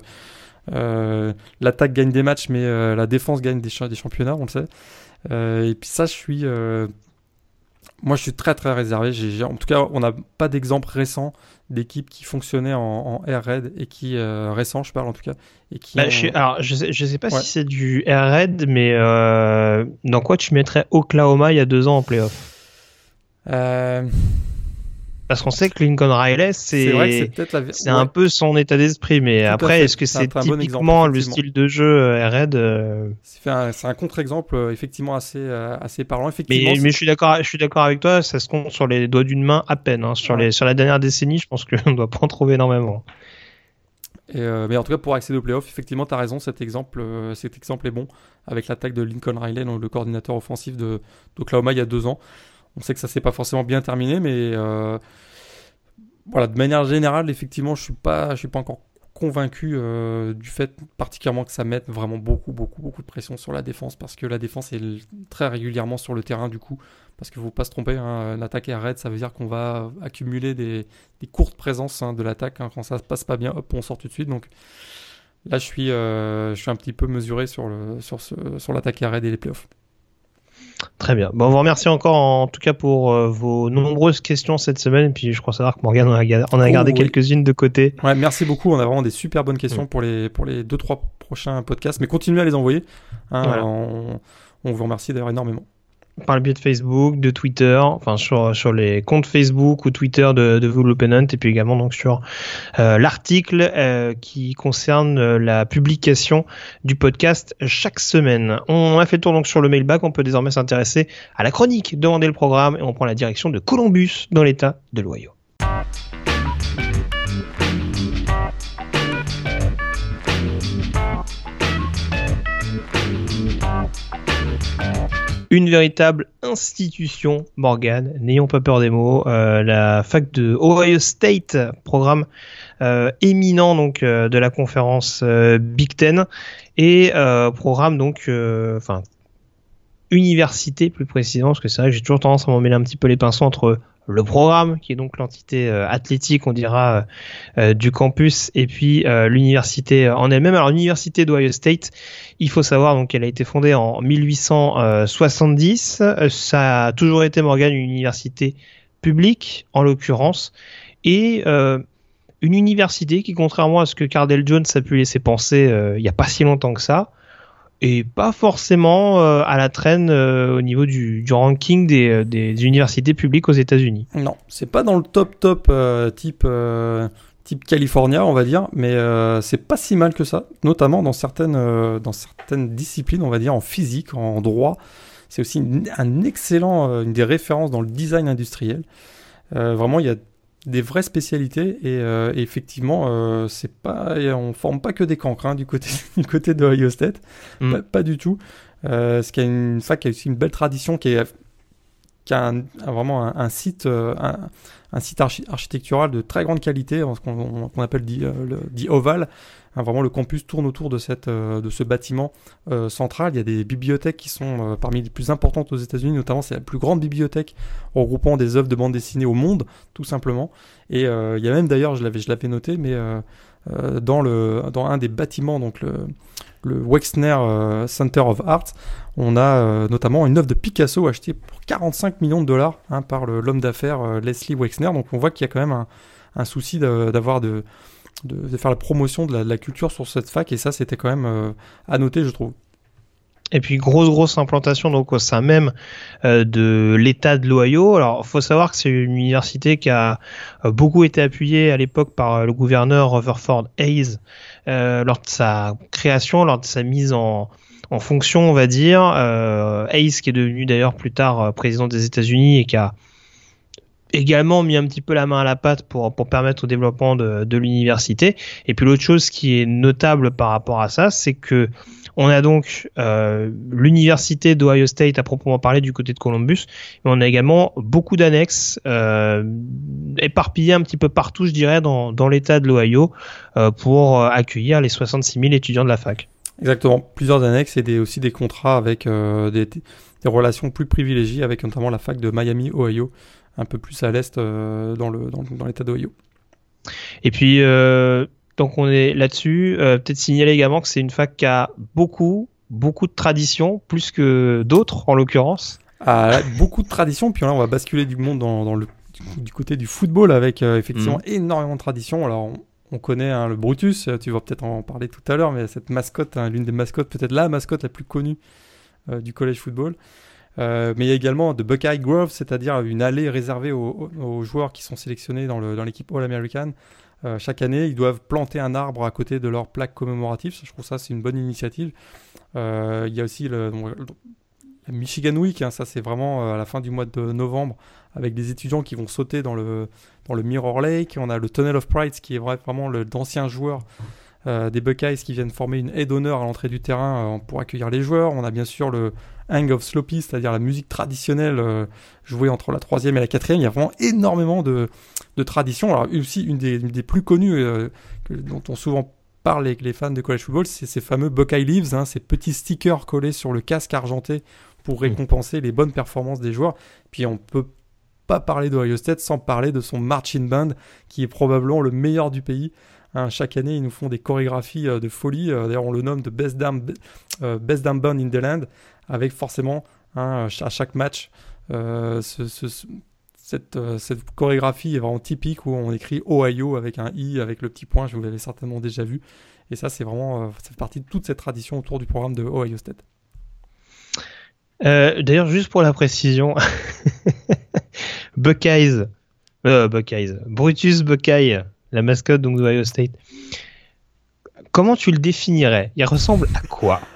euh, l'attaque gagne des matchs, mais euh, la défense gagne des, des, championnats, on le sait. et puis ça, je suis moi, je suis très très réservé. en tout cas, on n'a pas d'exemple récent d'équipe qui fonctionnait en, en Air Raid et qui euh, récent, je parle en tout cas, et qui. Bah, je alors, je sais, sais pas si c'est du Air Raid, mais euh, dans quoi tu mettrais Oklahoma il y a deux ans en playoff? Euh... Parce qu'on sait que Lincoln Riley, c'est un peu son état d'esprit, mais après, est-ce que c'est typiquement le style de jeu euh, Red euh... C'est un, un contre-exemple euh, effectivement assez assez parlant. Effectivement, mais, mais je suis d'accord, je suis d'accord avec toi, ça se compte sur les doigts d'une main à peine. Hein. Sur les sur la dernière décennie, je pense qu'on doit pas en trouver énormément. Et mais en tout cas, pour accéder aux playoffs, effectivement, tu as raison, cet exemple, cet exemple est bon avec l'attaque de Lincoln Riley, donc le coordinateur offensif d'Oklahoma il y a deux ans. On sait que ça s'est pas forcément bien terminé, mais euh, voilà, de manière générale, effectivement, je suis pas, je suis pas encore convaincu euh, du fait particulièrement que ça mette vraiment beaucoup, beaucoup, beaucoup de pression sur la défense, parce que la défense est très régulièrement sur le terrain du coup, parce qu'il ne faut pas se tromper, hein, une attaque raid, ça veut dire qu'on va accumuler des, courtes présences hein, de l'attaque, hein, quand ça se passe pas bien, hop, on sort tout de suite, donc là je suis, euh, je suis un petit peu mesuré sur, le, sur, ce, sur l'attaque raid et les playoffs. Très bien. Bon, on vous remercie encore en tout cas pour euh, vos nombreuses questions cette semaine. Et puis je crois savoir que Morgan en a, gardé oh, quelques-unes de côté. Ouais, merci beaucoup. On a vraiment des super bonnes questions pour les pour les deux trois prochains podcasts. Mais continuez à les envoyer. Hein, on vous remercie d'ailleurs énormément par le biais de Facebook, de Twitter, enfin sur, sur les comptes Facebook ou Twitter de, de Vous et puis également donc sur euh, l'article euh, qui concerne euh, la publication du podcast chaque semaine. On a fait le tour donc sur le mailback, on peut désormais s'intéresser à la chronique, demander le programme et on prend la direction de Columbus dans l'état de l'Ohio. Une véritable institution, Morgan. N'ayons pas peur des mots. Euh, la fac de Ohio State, programme euh, éminent donc euh, de la conférence Big Ten et programme donc, enfin université plus précisément, parce que c'est vrai que j'ai toujours tendance à m'en mêler un petit peu les pinceaux entre le programme, qui est donc l'entité euh, athlétique, on dira, euh, euh, du campus, et puis l'université en elle-même. Alors l'université d'Ohio State, il faut savoir donc qu'elle a été fondée en 1870. ça a toujours été Morgan une université publique, en l'occurrence, et une université qui, contrairement à ce que Cardell Jones a pu laisser penser il n'y a pas si longtemps que ça, et pas forcément euh, à la traîne euh, au niveau du, du ranking des, euh, des, universités publiques aux États-Unis. Non, c'est pas dans le top top type type California, on va dire, mais c'est pas si mal que ça, notamment dans certaines, dans certaines disciplines, on va dire, en physique, en droit. C'est aussi un excellent, une des références dans le design industriel. vraiment, il y a des vraies spécialités et, effectivement, c'est pas, on forme pas que des cancres hein, du côté du côté de Ohio State, mm. pas, du tout. ce qui a une fac qui a aussi une belle tradition qui est qui a vraiment un, site, un, site architectural de très grande qualité, ce qu'on appelle dit, euh, le. Hein, vraiment, le campus tourne autour de, cette, euh, de ce bâtiment euh, central. Il y a des bibliothèques qui sont parmi les plus importantes aux États-Unis, notamment c'est la plus grande bibliothèque regroupant des œuvres de bande dessinée au monde, tout simplement. Et il y a même d'ailleurs, je l'avais noté, mais dans, le, dans un des bâtiments, donc le, le Wexner euh, Center of Art, on a euh, notamment une œuvre de Picasso achetée pour 45 millions de dollars hein, par l'homme d'affaires euh, Leslie Wexner. Donc on voit qu'il y a quand même un, souci d'avoir de, de, faire la promotion de la, culture sur cette fac et ça c'était quand même à noter je trouve. Et puis grosse grosse implantation donc au sein même de l'État de l'Ohio. Alors faut savoir que c'est une université qui a beaucoup été appuyée à l'époque par le gouverneur Rutherford Hayes, euh, lors de sa création, lors de sa mise en, en fonction, on va dire. Euh, qui est devenu d'ailleurs plus tard euh, président des États-Unis et qui a également mis un petit peu la main à la pâte pour, permettre au développement de, de l'université. Et puis l'autre chose qui est notable par rapport à ça, c'est que on a donc euh, l'université d'Ohio State à proprement parler du côté de Columbus, mais on a également beaucoup d'annexes euh, éparpillées un petit peu partout, je dirais, dans, l'État de l'Ohio euh, pour accueillir les 66 000 étudiants de la fac. Exactement, plusieurs annexes et des, aussi des contrats avec euh, des, des, relations plus privilégiées avec notamment la fac de Miami, Ohio, un peu plus à l'est euh, dans le dans, dans l'État d'Ohio. Et puis euh, donc on est là-dessus. Euh, peut-être signaler également que c'est une fac qui a beaucoup, beaucoup de traditions, plus que d'autres en l'occurrence. Ah, beaucoup de traditions, puis là on va basculer du monde dans, le du côté du football avec effectivement mm. énormément de traditions. Alors on, connaît hein, le Brutus, euh, tu vas peut-être en parler tout à l'heure, mais cette mascotte, hein, l'une des mascottes, peut-être la mascotte la plus connue du college football. mais il y a également de Buckeye Grove, c'est-à-dire une allée réservée aux, joueurs qui sont sélectionnés dans l'équipe All-American. Euh, chaque année, ils doivent planter un arbre à côté de leur plaque commémorative. Je trouve ça, c'est une bonne initiative. Euh, il y a aussi le, Michigan Week, hein. ça c'est vraiment euh, à la fin du mois de novembre, avec des étudiants qui vont sauter dans le, dans le Mirror Lake. On a le Tunnel of Pride, qui est vraiment d'anciens joueurs des Buckeyes qui viennent former une aide d'honneur à l'entrée du terrain pour accueillir les joueurs. On a bien sûr le Hang of Sloppy, c'est-à-dire la musique traditionnelle jouée entre la troisième et la quatrième. Il y a vraiment énormément de, de tradition. Alors aussi une des, plus connues euh, dont on souvent parle avec les fans de college football, c'est ces fameux Buckeye Leaves, hein, ces petits stickers collés sur le casque argenté pour mmh. récompenser les bonnes performances des joueurs. Puis on peut pas parler d'Ohio State sans parler de son marching band qui est probablement le meilleur du pays. Hein, chaque année, ils nous font des chorégraphies euh, de folie. Euh, d'ailleurs, on le nomme de Best Damn, Band in the Land, avec forcément hein, à chaque match ce, euh, cette, chorégraphie est vraiment typique où on écrit Ohio avec un i avec le petit point, je vous l'avais certainement déjà vu. Et ça, c'est vraiment, euh, ça fait partie de toute cette tradition autour du programme de Ohio State. Euh, d'ailleurs, juste pour la précision, Buckeyes, Buckeyes, Brutus Buckeye, la mascotte donc d'Ohio State. Comment tu le définirais? Il ressemble à quoi?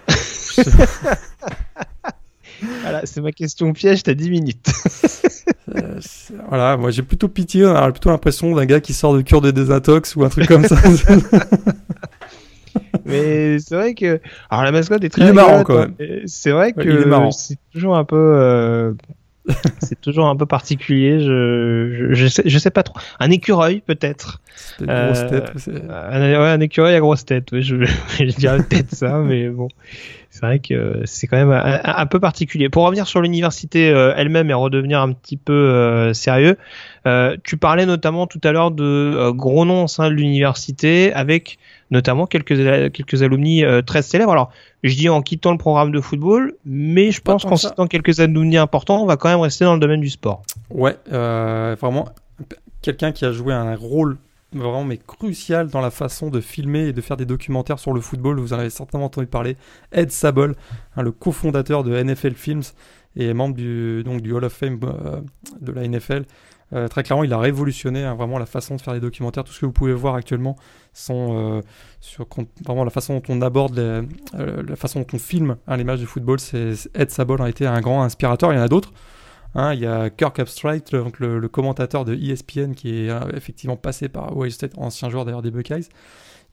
Voilà, c'est ma question piège, t'as 10 minutes. Euh, voilà, moi j'ai plutôt pitié, on a plutôt l'impression d'un gars qui sort de cure de désintox ou un truc comme ça. mais c'est vrai que alors la mascotte est très il est marrant quand même. C'est vrai que c'est toujours un peu euh, c'est toujours un peu particulier. Je, je, sais, je sais pas trop. Un écureuil peut-être. Euh, grosse tête. Un, ouais, un écureuil à grosse tête. Ouais, je, je dirais peut-être ça, mais bon c'est vrai que c'est quand même un, peu particulier. Pour revenir sur l'université euh, elle-même et redevenir un petit peu euh, sérieux, euh, tu parlais notamment tout à l'heure de gros noms au sein de l'université, avec notamment quelques quelques alumni très célèbres. Alors, je dis en quittant le programme de football, mais je pense qu'en citant quelques alumni importants, on va quand même rester dans le domaine du sport. Ouais, vraiment quelqu'un qui a joué un rôle vraiment mais crucial dans la façon de filmer et de faire des documentaires sur le football. Vous en avez certainement entendu parler. Ed Sabol, hein, le cofondateur de NFL Films et membre du, donc, du Hall of Fame euh, de la NFL. Euh, très clairement, il a révolutionné hein, vraiment la façon de faire les documentaires. Tout ce que vous pouvez voir actuellement sont euh, sur vraiment la façon dont on aborde, la façon dont on filme hein, matchs de football. C'est Ed Sabol a été un grand inspirateur. Il y en a d'autres. Hein. il y a Kirk Abstract, donc le, commentateur de ESPN, qui est effectivement passé par Ohio State, ancien joueur d'ailleurs des Buckeyes.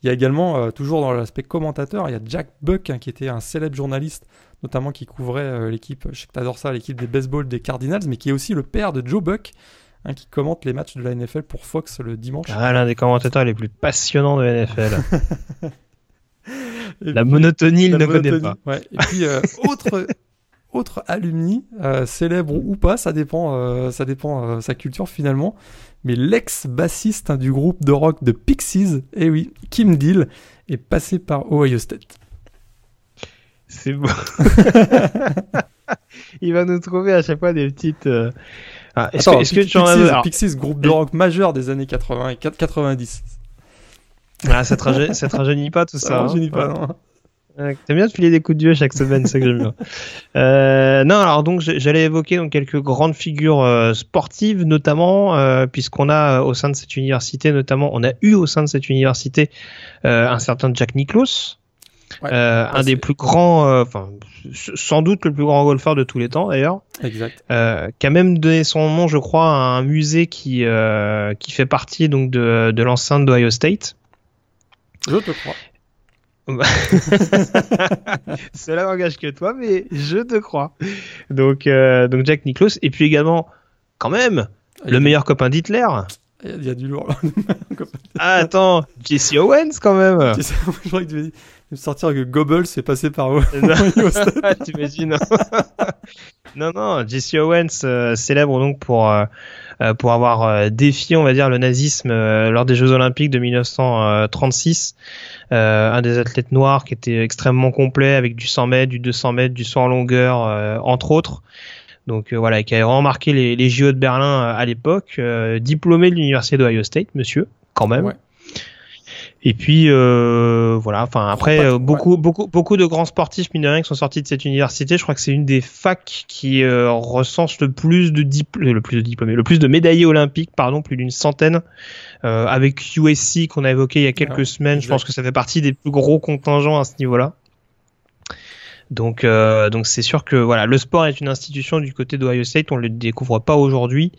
Il y a également, toujours dans l'aspect commentateur, il y a Jack Buck, qui était un célèbre journaliste, notamment qui couvrait l'équipe, je sais que ça, l'équipe des baseball des Cardinals, mais qui est aussi le père de Joe Buck, qui commente les matchs de la NFL pour Fox le dimanche. Ah, l'un des commentateurs les plus passionnants de la NFL. la monotonie, il ne connaît pas. Et puis, euh, autre, autre alumni, euh, célèbre ou pas, ça dépend, euh, ça dépend sa culture finalement. Mais l'ex-bassiste hein, du groupe de rock de Pixies, eh oui, Kim Deal, est passé par Ohio State. C'est beau. il va nous trouver à chaque fois des petites. Ah, est-ce que, est que, tu en as Pixies, groupe de rock majeur des années 80 et 90. Ah, ça te, rajeunit pas tout ça. Ça hein. rajeunit pas, non. T'aimes bien de filer des coups de dieu chaque semaine, c'est ça que j'aime bien. Euh, non, alors donc j'allais évoquer donc quelques grandes figures euh, sportives, notamment euh, puisqu'on a au sein de cette université, notamment, on a eu au sein de cette université un certain Jack Nicklaus, euh, un des plus grands, euh, enfin sans doute le plus grand golfeur de tous les temps d'ailleurs. Exact. Euh, qui a même donné son nom, je crois, à un musée qui qui fait partie donc de, de l'enceinte d'Ohio State. Je te crois. Cela n'engage que toi, mais je te crois. Donc, donc Jack Nicklaus, et puis également, quand même, le meilleur copain d'Hitler. Il y, a du lourd. ah, attends, Jesse Owens quand même. je crois que tu me sortir que Goebbels est passé par T'imagines Non, non, Jesse Owens, euh, célèbre donc pour, euh, euh, pour avoir défié, on va dire, le nazisme lors des Jeux Olympiques de 1936. un des athlètes noirs qui était extrêmement complet avec du 100 mètres, du 200 mètres, du saut en longueur, entre autres. Donc voilà, qui a vraiment marqué les, les JO de Berlin à l'époque. diplômé de l'université d'Ohio State, monsieur, quand même. Et puis euh, voilà, enfin après euh, beaucoup beaucoup beaucoup de grands sportifs mine qui sont sortis de cette université. Je crois que c'est une des facs qui euh, recense le plus de le plus de diplômés, le plus de médaillés olympiques, pardon, plus d'une centaine. avec USC qu'on a évoqué il y a quelques semaines, je pense que ça fait partie des plus gros contingents à ce niveau-là. Donc, euh, donc c'est sûr que voilà, le sport est une institution du côté d'Ohio State, on le découvre pas aujourd'hui,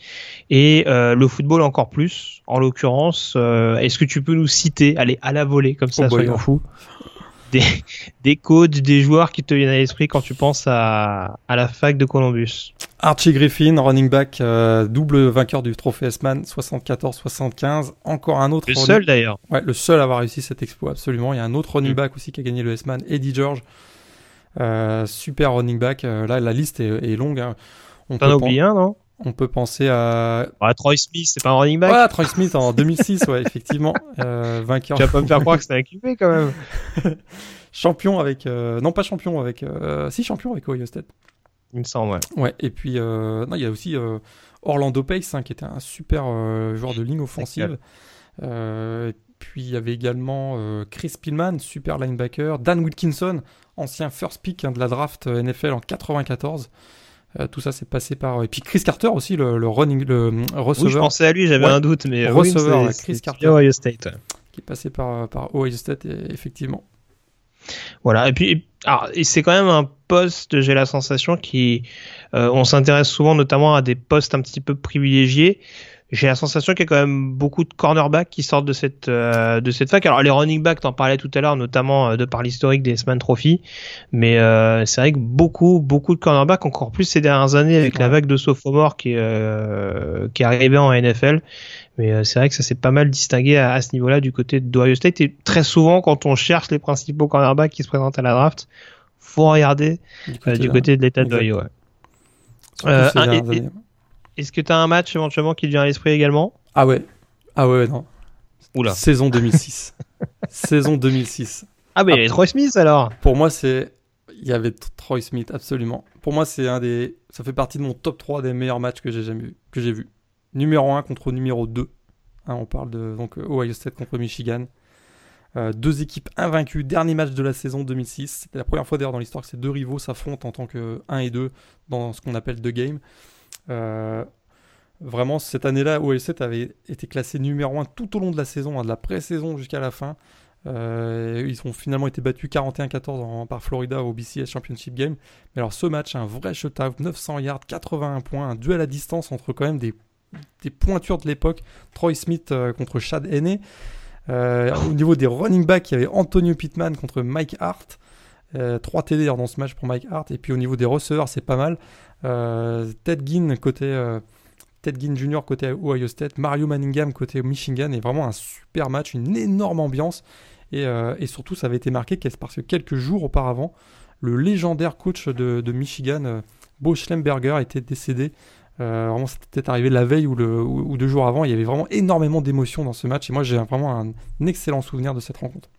et euh, le football encore plus. En l'occurrence, euh, est-ce que tu peux nous citer, allez à la volée comme ça, oh, soyons fous, des, des codes, des joueurs qui te viennent à l'esprit quand tu penses à, à la fac de Columbus? Archie Griffin, running back, double vainqueur du trophée S-Man 74-75. Encore un autre. Le seul d'ailleurs. Ouais, le seul à avoir réussi cet exploit, absolument. Il y a un autre running mm. back aussi qui a gagné le S-Man, Eddie George. Euh, super running back. Euh, là, la liste est, longue. Hein. On T'en as oublié un, non? on peut penser à. Ah, Troy Smith, c'est pas un running back Ouais, Troy Smith en 2006, ouais, effectivement. Euh, vainqueur. Tu vas pas me faire croire que c'était un QB quand même. champion avec. Non, pas champion avec. Si, champion avec Ohio State. Il me semble, ouais. Ouais, et puis, non, il y a aussi Orlando Pace, hein, qui était un super joueur de ligne offensive. Puis, il y avait également Chris Pillman, super linebacker. Dan Wilkinson, ancien first pick hein, de la draft euh, NFL en 94. Euh, tout ça c'est passé par et puis Chris Carter aussi le, running le receveur. Oui, je pensais à lui, j'avais un doute mais receveur Chris Carter Ohio State qui est passé par par Ohio State effectivement. Voilà et puis et c'est quand même un poste j'ai la sensation qui euh, on s'intéresse souvent notamment à des postes un petit peu privilégiés j'ai la sensation qu'il y a quand même beaucoup de cornerbacks qui sortent de cette euh, de cette fac. Alors les running backs, t'en parlais tout à l'heure, notamment euh, de par l'historique des Sman Trophy, mais euh, c'est vrai que beaucoup beaucoup de cornerbacks, encore plus ces dernières années avec la vague de sophomore qui est qui est arrivée en NFL. Mais c'est vrai que ça s'est pas mal distingué à, ce niveau-là du côté de Ohio State. Et très souvent, quand on cherche les principaux cornerbacks qui se présentent à la draft, faut regarder du côté, de l'État d'Ohio. Ouais. Est-ce que tu as un match éventuellement qui te vient à l'esprit également? Ah ouais. Ah ouais, non. Oula. Saison 2006. Saison 2006. Ah mais il y avait Troy Smith alors Pour moi, c'est. Il y avait Troy Smith, absolument. Pour moi, c'est un des. Ça fait partie de mon top 3 des meilleurs matchs que j'ai jamais vu. Que j'ai vu. Numéro 1 contre numéro 2. Hein, on parle de donc, Ohio State contre Michigan. Euh, deux équipes invaincues, dernier match de la saison 2006. C'était la première fois d'ailleurs dans l'histoire que ces deux rivaux s'affrontent en tant que 1 et 2 dans ce qu'on appelle deux games. Euh, Vraiment, cette année-là, Ohio State avait été classé numéro 1 tout au long de la saison, hein, de la pré-saison jusqu'à la fin. Euh, ils ont finalement été battus 41-14 par Florida au BCS Championship Game. Mais alors ce match, un vrai shutout, 900 yards, 81 points, un duel à distance entre quand même des, des pointures de l'époque. Troy Smith euh, contre Chad Henney. Euh, au niveau des running backs, il y avait Antonio Pittman contre Mike Hart. 3 TD dans ce match pour Mike Hart. Et puis au niveau des receveurs, c'est pas mal. Ted Ginn côté Ted Ginn Jr. côté Ohio State, Mario Manningham côté Michigan, et vraiment un super match, une énorme ambiance. Et, euh, surtout, ça avait été marqué parce que quelques jours auparavant, le légendaire coach de, Michigan, euh, Bo Schlemberger, était décédé. Euh, vraiment, c'était arrivé la veille ou, ou, deux jours avant. Il y avait vraiment énormément d'émotions dans ce match. Et moi, j'ai vraiment un excellent souvenir de cette rencontre.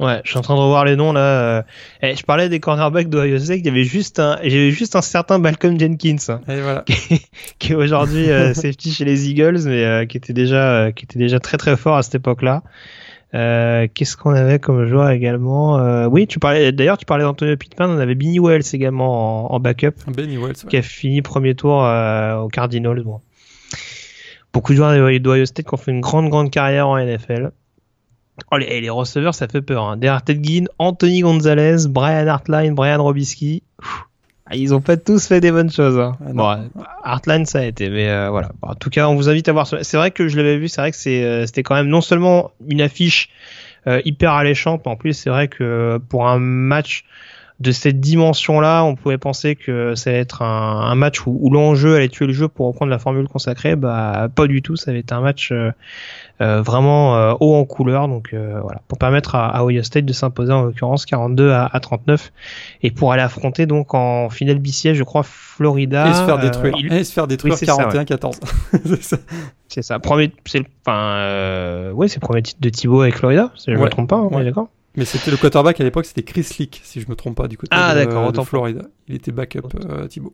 Ouais, je suis en train de revoir les noms là. Eh, je parlais des cornerbacks d'Ohio State. Il y avait juste un, j'avais juste un certain Malcolm Jenkins, hein, Et voilà. qui, est aujourd'hui euh, safety chez les Eagles, mais euh, qui était déjà, euh, qui était déjà très très fort à cette époque-là. Qu'est-ce qu'on avait comme joueur également Oui, tu parlais. D'ailleurs, tu parlais d'Antonio Pittman. On avait Benny Wells également en, backup, Benny Wells, qui a fini premier tour au Cardinals. Bon. Beaucoup de joueurs d'Ohio State qui ont fait une grande grande carrière en NFL. Oh, les, les, receveurs, ça fait peur. Hein. Derrière Ted Ginn, Anthony Gonzalez, Brian Hartline, Brian Robisky. Ah, ils ont pas tous fait des bonnes choses. Hein. Ah, bon, Hartline, ça a été, mais euh, voilà. en tout cas, on vous invite à voir. C'est vrai que je l'avais vu. C'est vrai que c'est, euh, c'était quand même non seulement une affiche euh, hyper alléchante, mais en plus, c'est vrai que pour un match de cette dimension-là, on pouvait penser que ça allait être un, un match où, où l'enjeu allait tuer le jeu pour reprendre la formule consacrée. Bah, pas du tout. Ça avait été un match euh, vraiment euh, haut en couleur. Donc euh, voilà, pour permettre à, à, Ohio State de s'imposer en l'occurrence 42 à, à, 39 et pour aller affronter donc en finale BCS, je crois Florida et se faire détruire, et se faire détruire 41-14. c'est ça. Premier, c'est enfin, euh, ouais, c'est le premier titre de Thibaut avec Florida. Si je me trompe pas, hein, ouais. d'accord. Mais c'était le quarterback à l'époque, c'était Chris Leak, si je me trompe pas, du côté ah, de, de Florida. Il était backup euh, Thibaut.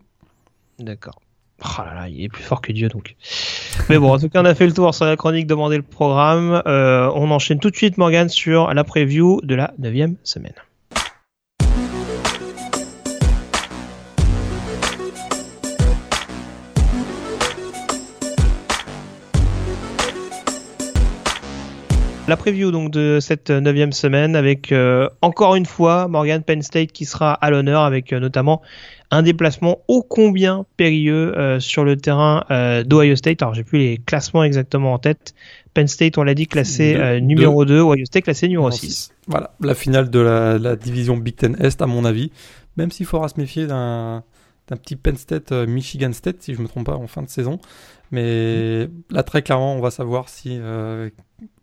D'accord. Oh il est plus fort que Dieu donc. Mais bon, en tout cas, on a fait le tour sur la chronique, demander le programme. Euh, on enchaîne tout de suite, Morgan, sur la preview de la neuvième semaine. La preview donc de cette neuvième semaine avec euh, encore une fois Morgan Penn State qui sera à l'honneur avec euh, notamment un déplacement ô combien périlleux euh, sur le terrain d'Ohio State. Alors j'ai plus les classements exactement en tête. Penn State, on l'a dit, classé numéro 2, Ohio State classé numéro 6. Voilà, la finale de la, la, division Big Ten Est à mon avis, même s'il faudra se méfier d'un d'un petit Penn State Michigan State si je me trompe pas en fin de saison. Mais là très clairement on va savoir si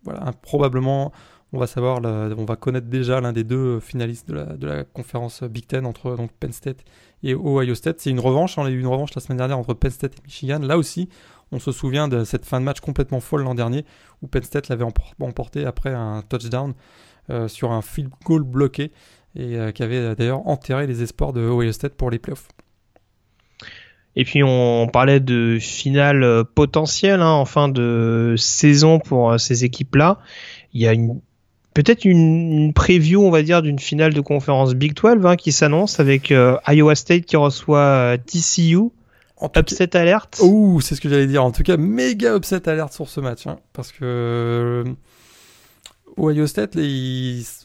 voilà, probablement, on va connaître déjà l'un des deux finalistes de la, conférence Big Ten entre Penn State et Ohio State. C'est une revanche, on a eu une revanche la semaine dernière entre Penn State et Michigan. Là aussi, on se souvient de cette fin de match complètement folle l'an dernier où Penn State l'avait emporté après un touchdown euh, sur un field goal bloqué et euh, qui avait d'ailleurs enterré les espoirs de Ohio State pour les playoffs. Et puis on parlait de finale euh, potentielle hein, en fin de saison pour euh, ces équipes-là. Il y a une peut-être une, preview, on va dire, d'une finale de conférence Big 12 hein, qui s'annonce avec euh, Iowa State qui reçoit TCU. upset alert. Ouh, c'est ce que j'allais dire. En tout cas, méga upset alert sur ce match, hein, parce que Ohio State,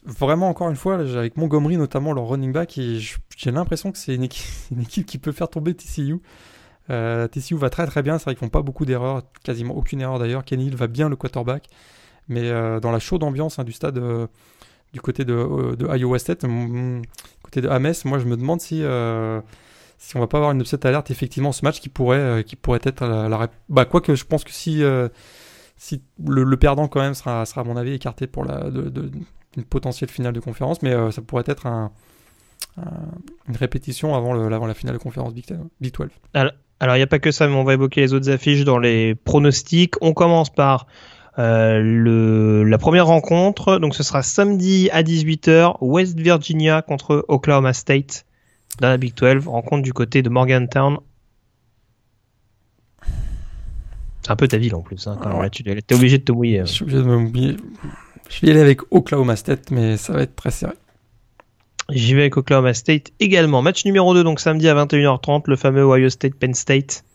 vraiment encore une fois, avec Montgomery notamment, leur running back, j'ai l'impression que c'est une, équipe, qui peut faire tomber TCU. Euh, TCU va très très bien, c'est vrai qu'ils font pas beaucoup d'erreurs, quasiment aucune erreur d'ailleurs. Kenny Hill va bien le quarterback, mais euh, dans la chaude ambiance hein, du stade euh, du côté de, de, Iowa State, côté de Ames, moi je me demande si si on va pas avoir une upset alerte effectivement ce match qui pourrait qui pourrait être la, la bah quoique je pense que si si le, perdant quand même sera, sera à mon avis écarté pour la de, une potentielle finale de conférence, mais euh, ça pourrait être un, une répétition avant, le, avant la finale de conférence Big, 12. Alors il n'y a pas que ça, mais on va évoquer les autres affiches dans les pronostics. On commence par euh, le, la première rencontre, donc ce sera samedi à 18h, West Virginia contre Oklahoma State dans la Big 12, rencontre du côté de Morgantown C'est un peu ta ville en plus. Hein, quand tu es obligé de te mouiller. Hein. Je suis obligé de me mouiller. Je vais y aller avec Oklahoma State, mais ça va être très serré. J'y vais avec Oklahoma State également. Match numéro 2, donc samedi à 21h30, le fameux Ohio State Penn State.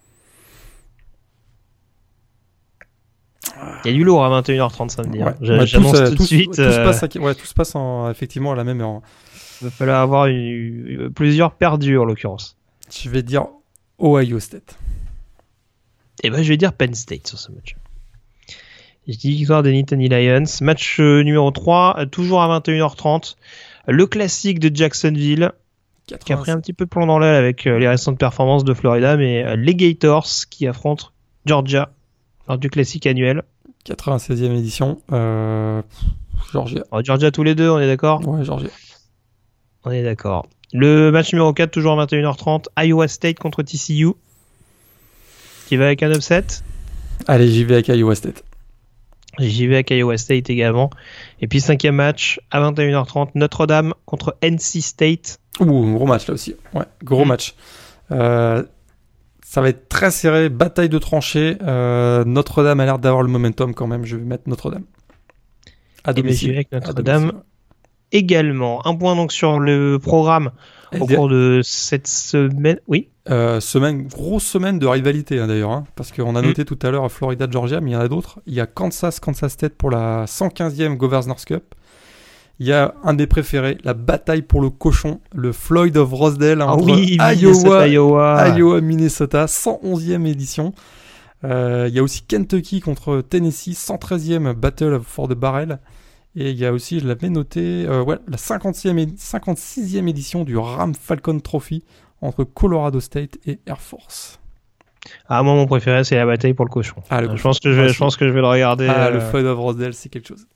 Il y a du lourd à 21h30 samedi. hein. Ouais. Ouais, J'annonce euh, tout de suite. Tout, euh, se passe, à- ouais, tout se passe en, effectivement à la même heure. hein. Il va falloir avoir une- plusieurs perdus en l'occurrence. Je vais dire Ohio State. Et ben je vais dire Penn State sur ce match. Je dis victoire des Nittany Lions. Match euh, numéro 3, euh, toujours à 21h30. Le classique de Jacksonville, qui a pris 80. un petit peu plomb dans l'aile avec les récentes performances de Florida, mais les Gators qui affrontent Georgia du classique annuel. 96e édition. Euh, Georgia. Georgia tous les deux, on est d'accord? Ouais, Georgia. On est d'accord. Le match numéro 4, toujours à 21h30, Iowa State contre TCU. Qui va avec un upset? Allez, j'y vais avec Iowa State. J'y vais avec Iowa State également. Et puis cinquième match à 21h30, Notre-Dame contre NC State. Ouh, gros match là aussi. Ouais, gros Mm. match. Euh, ça va être très serré, bataille de tranchées. Euh, Notre-Dame a l'air d'avoir le momentum quand même. Je vais mettre Notre-Dame. À domicile. Notre-Dame également. Un point donc sur le programme au cours de cette semaine. Oui. Euh, semaine, grosse semaine de rivalité hein, d'ailleurs, hein, parce qu'on a Mm. noté tout à l'heure Florida-Georgia, mais il y en a d'autres. Il y a Kansas-Kansas State pour la 115e Governor's Cup. Il y a un des préférés, la bataille pour le cochon, le Floyd of Rosedale Ah entre oui, Iowa, Minnesota, Iowa. Iowa, Minnesota, 111e édition. Euh, il y a aussi Kentucky contre Tennessee, 113e Battle for the Barrel. Et il y a aussi, je l'avais noté, euh, ouais, la 50e et 56e édition du Ram Falcon Trophy entre Colorado State et Air Force. Ah, moi, mon préféré, c'est la bataille pour le cochon. Ah, le Euh, je, cochon. pense que je, vais, je pense que je vais le regarder. Ah, euh, le Floyd of Rosedale, c'est quelque chose.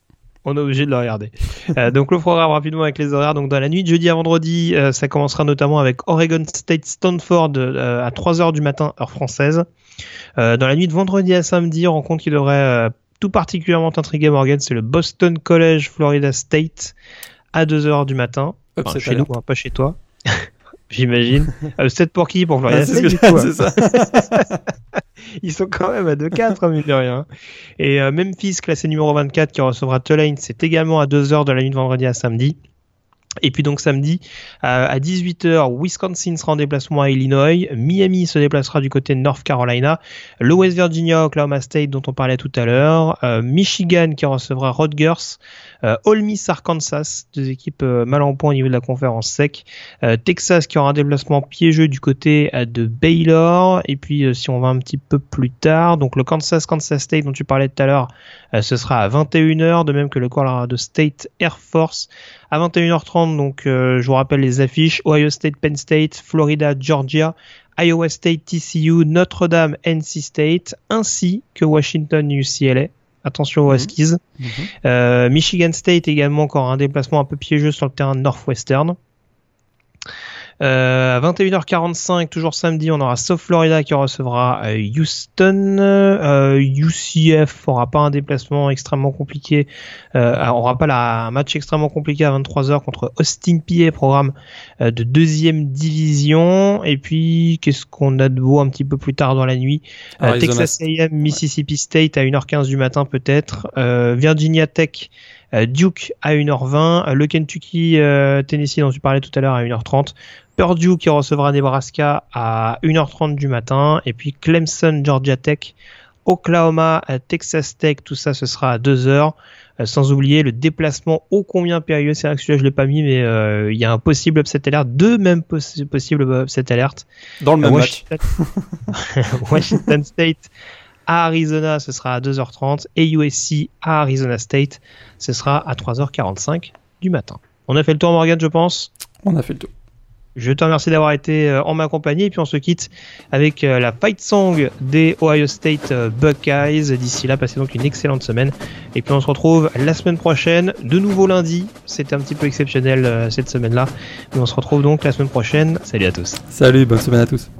On est obligé de le regarder. Euh, donc le programme rapidement avec les horaires. Donc dans la nuit de jeudi à vendredi, euh, ça commencera notamment avec Oregon State Stanford euh, à 3h du matin heure française. Dans la nuit de vendredi à samedi, rencontre qui devrait tout particulièrement t'intriguer Morgan, c'est le Boston College Florida State à 2h du matin. Enfin, chez nous, hein, pas chez toi. J'imagine. Euh, 7 pour qui Pour Ah, c'est ce hein. ça. Ils sont quand même à 2-4, hein, mine de rien. Et euh, Memphis, classé numéro 24, qui recevra Tulane, c'est également à 2h de la nuit de vendredi à samedi. Et puis donc samedi euh, à 18h, Wisconsin sera en déplacement à Illinois, Miami se déplacera du côté de North Carolina, le West Virginia, Oklahoma State dont on parlait tout à l'heure, euh, Michigan qui recevra Rutgers, euh, Ole Miss Arkansas, deux équipes euh, mal en point au niveau de la conférence sec, euh, Texas qui aura un déplacement piégeux du côté euh, de Baylor, et puis euh, si on va un petit peu plus tard, donc le Kansas Kansas State dont tu parlais tout à l'heure, euh, ce sera à 21h, de même que le Colorado State Air Force à 21h30. Donc, euh, je vous rappelle les affiches Ohio State, Penn State, Florida, Georgia, Iowa State, TCU, Notre-Dame, NC State, ainsi que Washington, UCLA. Attention aux Mhm. Huskies. Mhm. Euh, Michigan State également encore un déplacement un peu piégeux sur le terrain de Northwestern. Euh, à 21h45, toujours samedi, on aura South Florida qui recevra euh, Houston. Euh, UCF aura pas un déplacement extrêmement compliqué. Euh, on aura pas la, un match extrêmement compliqué à 23h contre Austin Peay, programme euh, de deuxième division. Et puis, qu'est-ce qu'on a de beau un petit peu plus tard dans la nuit? Euh, Texas A&M, Mississippi State à 1h15 du matin peut-être. Euh, Virginia Tech, euh, Duke à 1h20. euh, le Kentucky, euh, Tennessee dont tu parlais tout à l'heure à 1h30. Purdue qui recevra Nebraska à 1h30 du matin. Et puis Clemson, Georgia Tech. Oklahoma, euh, Texas Tech, tout ça ce sera à 2h. Euh, sans oublier le déplacement ô combien périlleux. C'est vrai que celui-là je l'ai pas mis, mais euh, il y a un possible upset alert, deux même possi- possibles upset alert. Dans le même Euh, match. Washington... Washington State à Arizona, ce sera à 2h30 et USC à Arizona State, ce sera à 3h45 du matin. On a fait le tour Morgan, je pense? On a fait le tour. Je te remercie d'avoir été euh, en ma compagnie et puis on se quitte avec euh, la fight song des Ohio State euh, Buckeyes. D'ici là, passez donc une excellente semaine et puis on se retrouve la semaine prochaine, de nouveau lundi. C'était un petit peu exceptionnel cette semaine-là, mais on se retrouve donc la semaine prochaine. Salut à tous. Salut, bonne semaine à tous.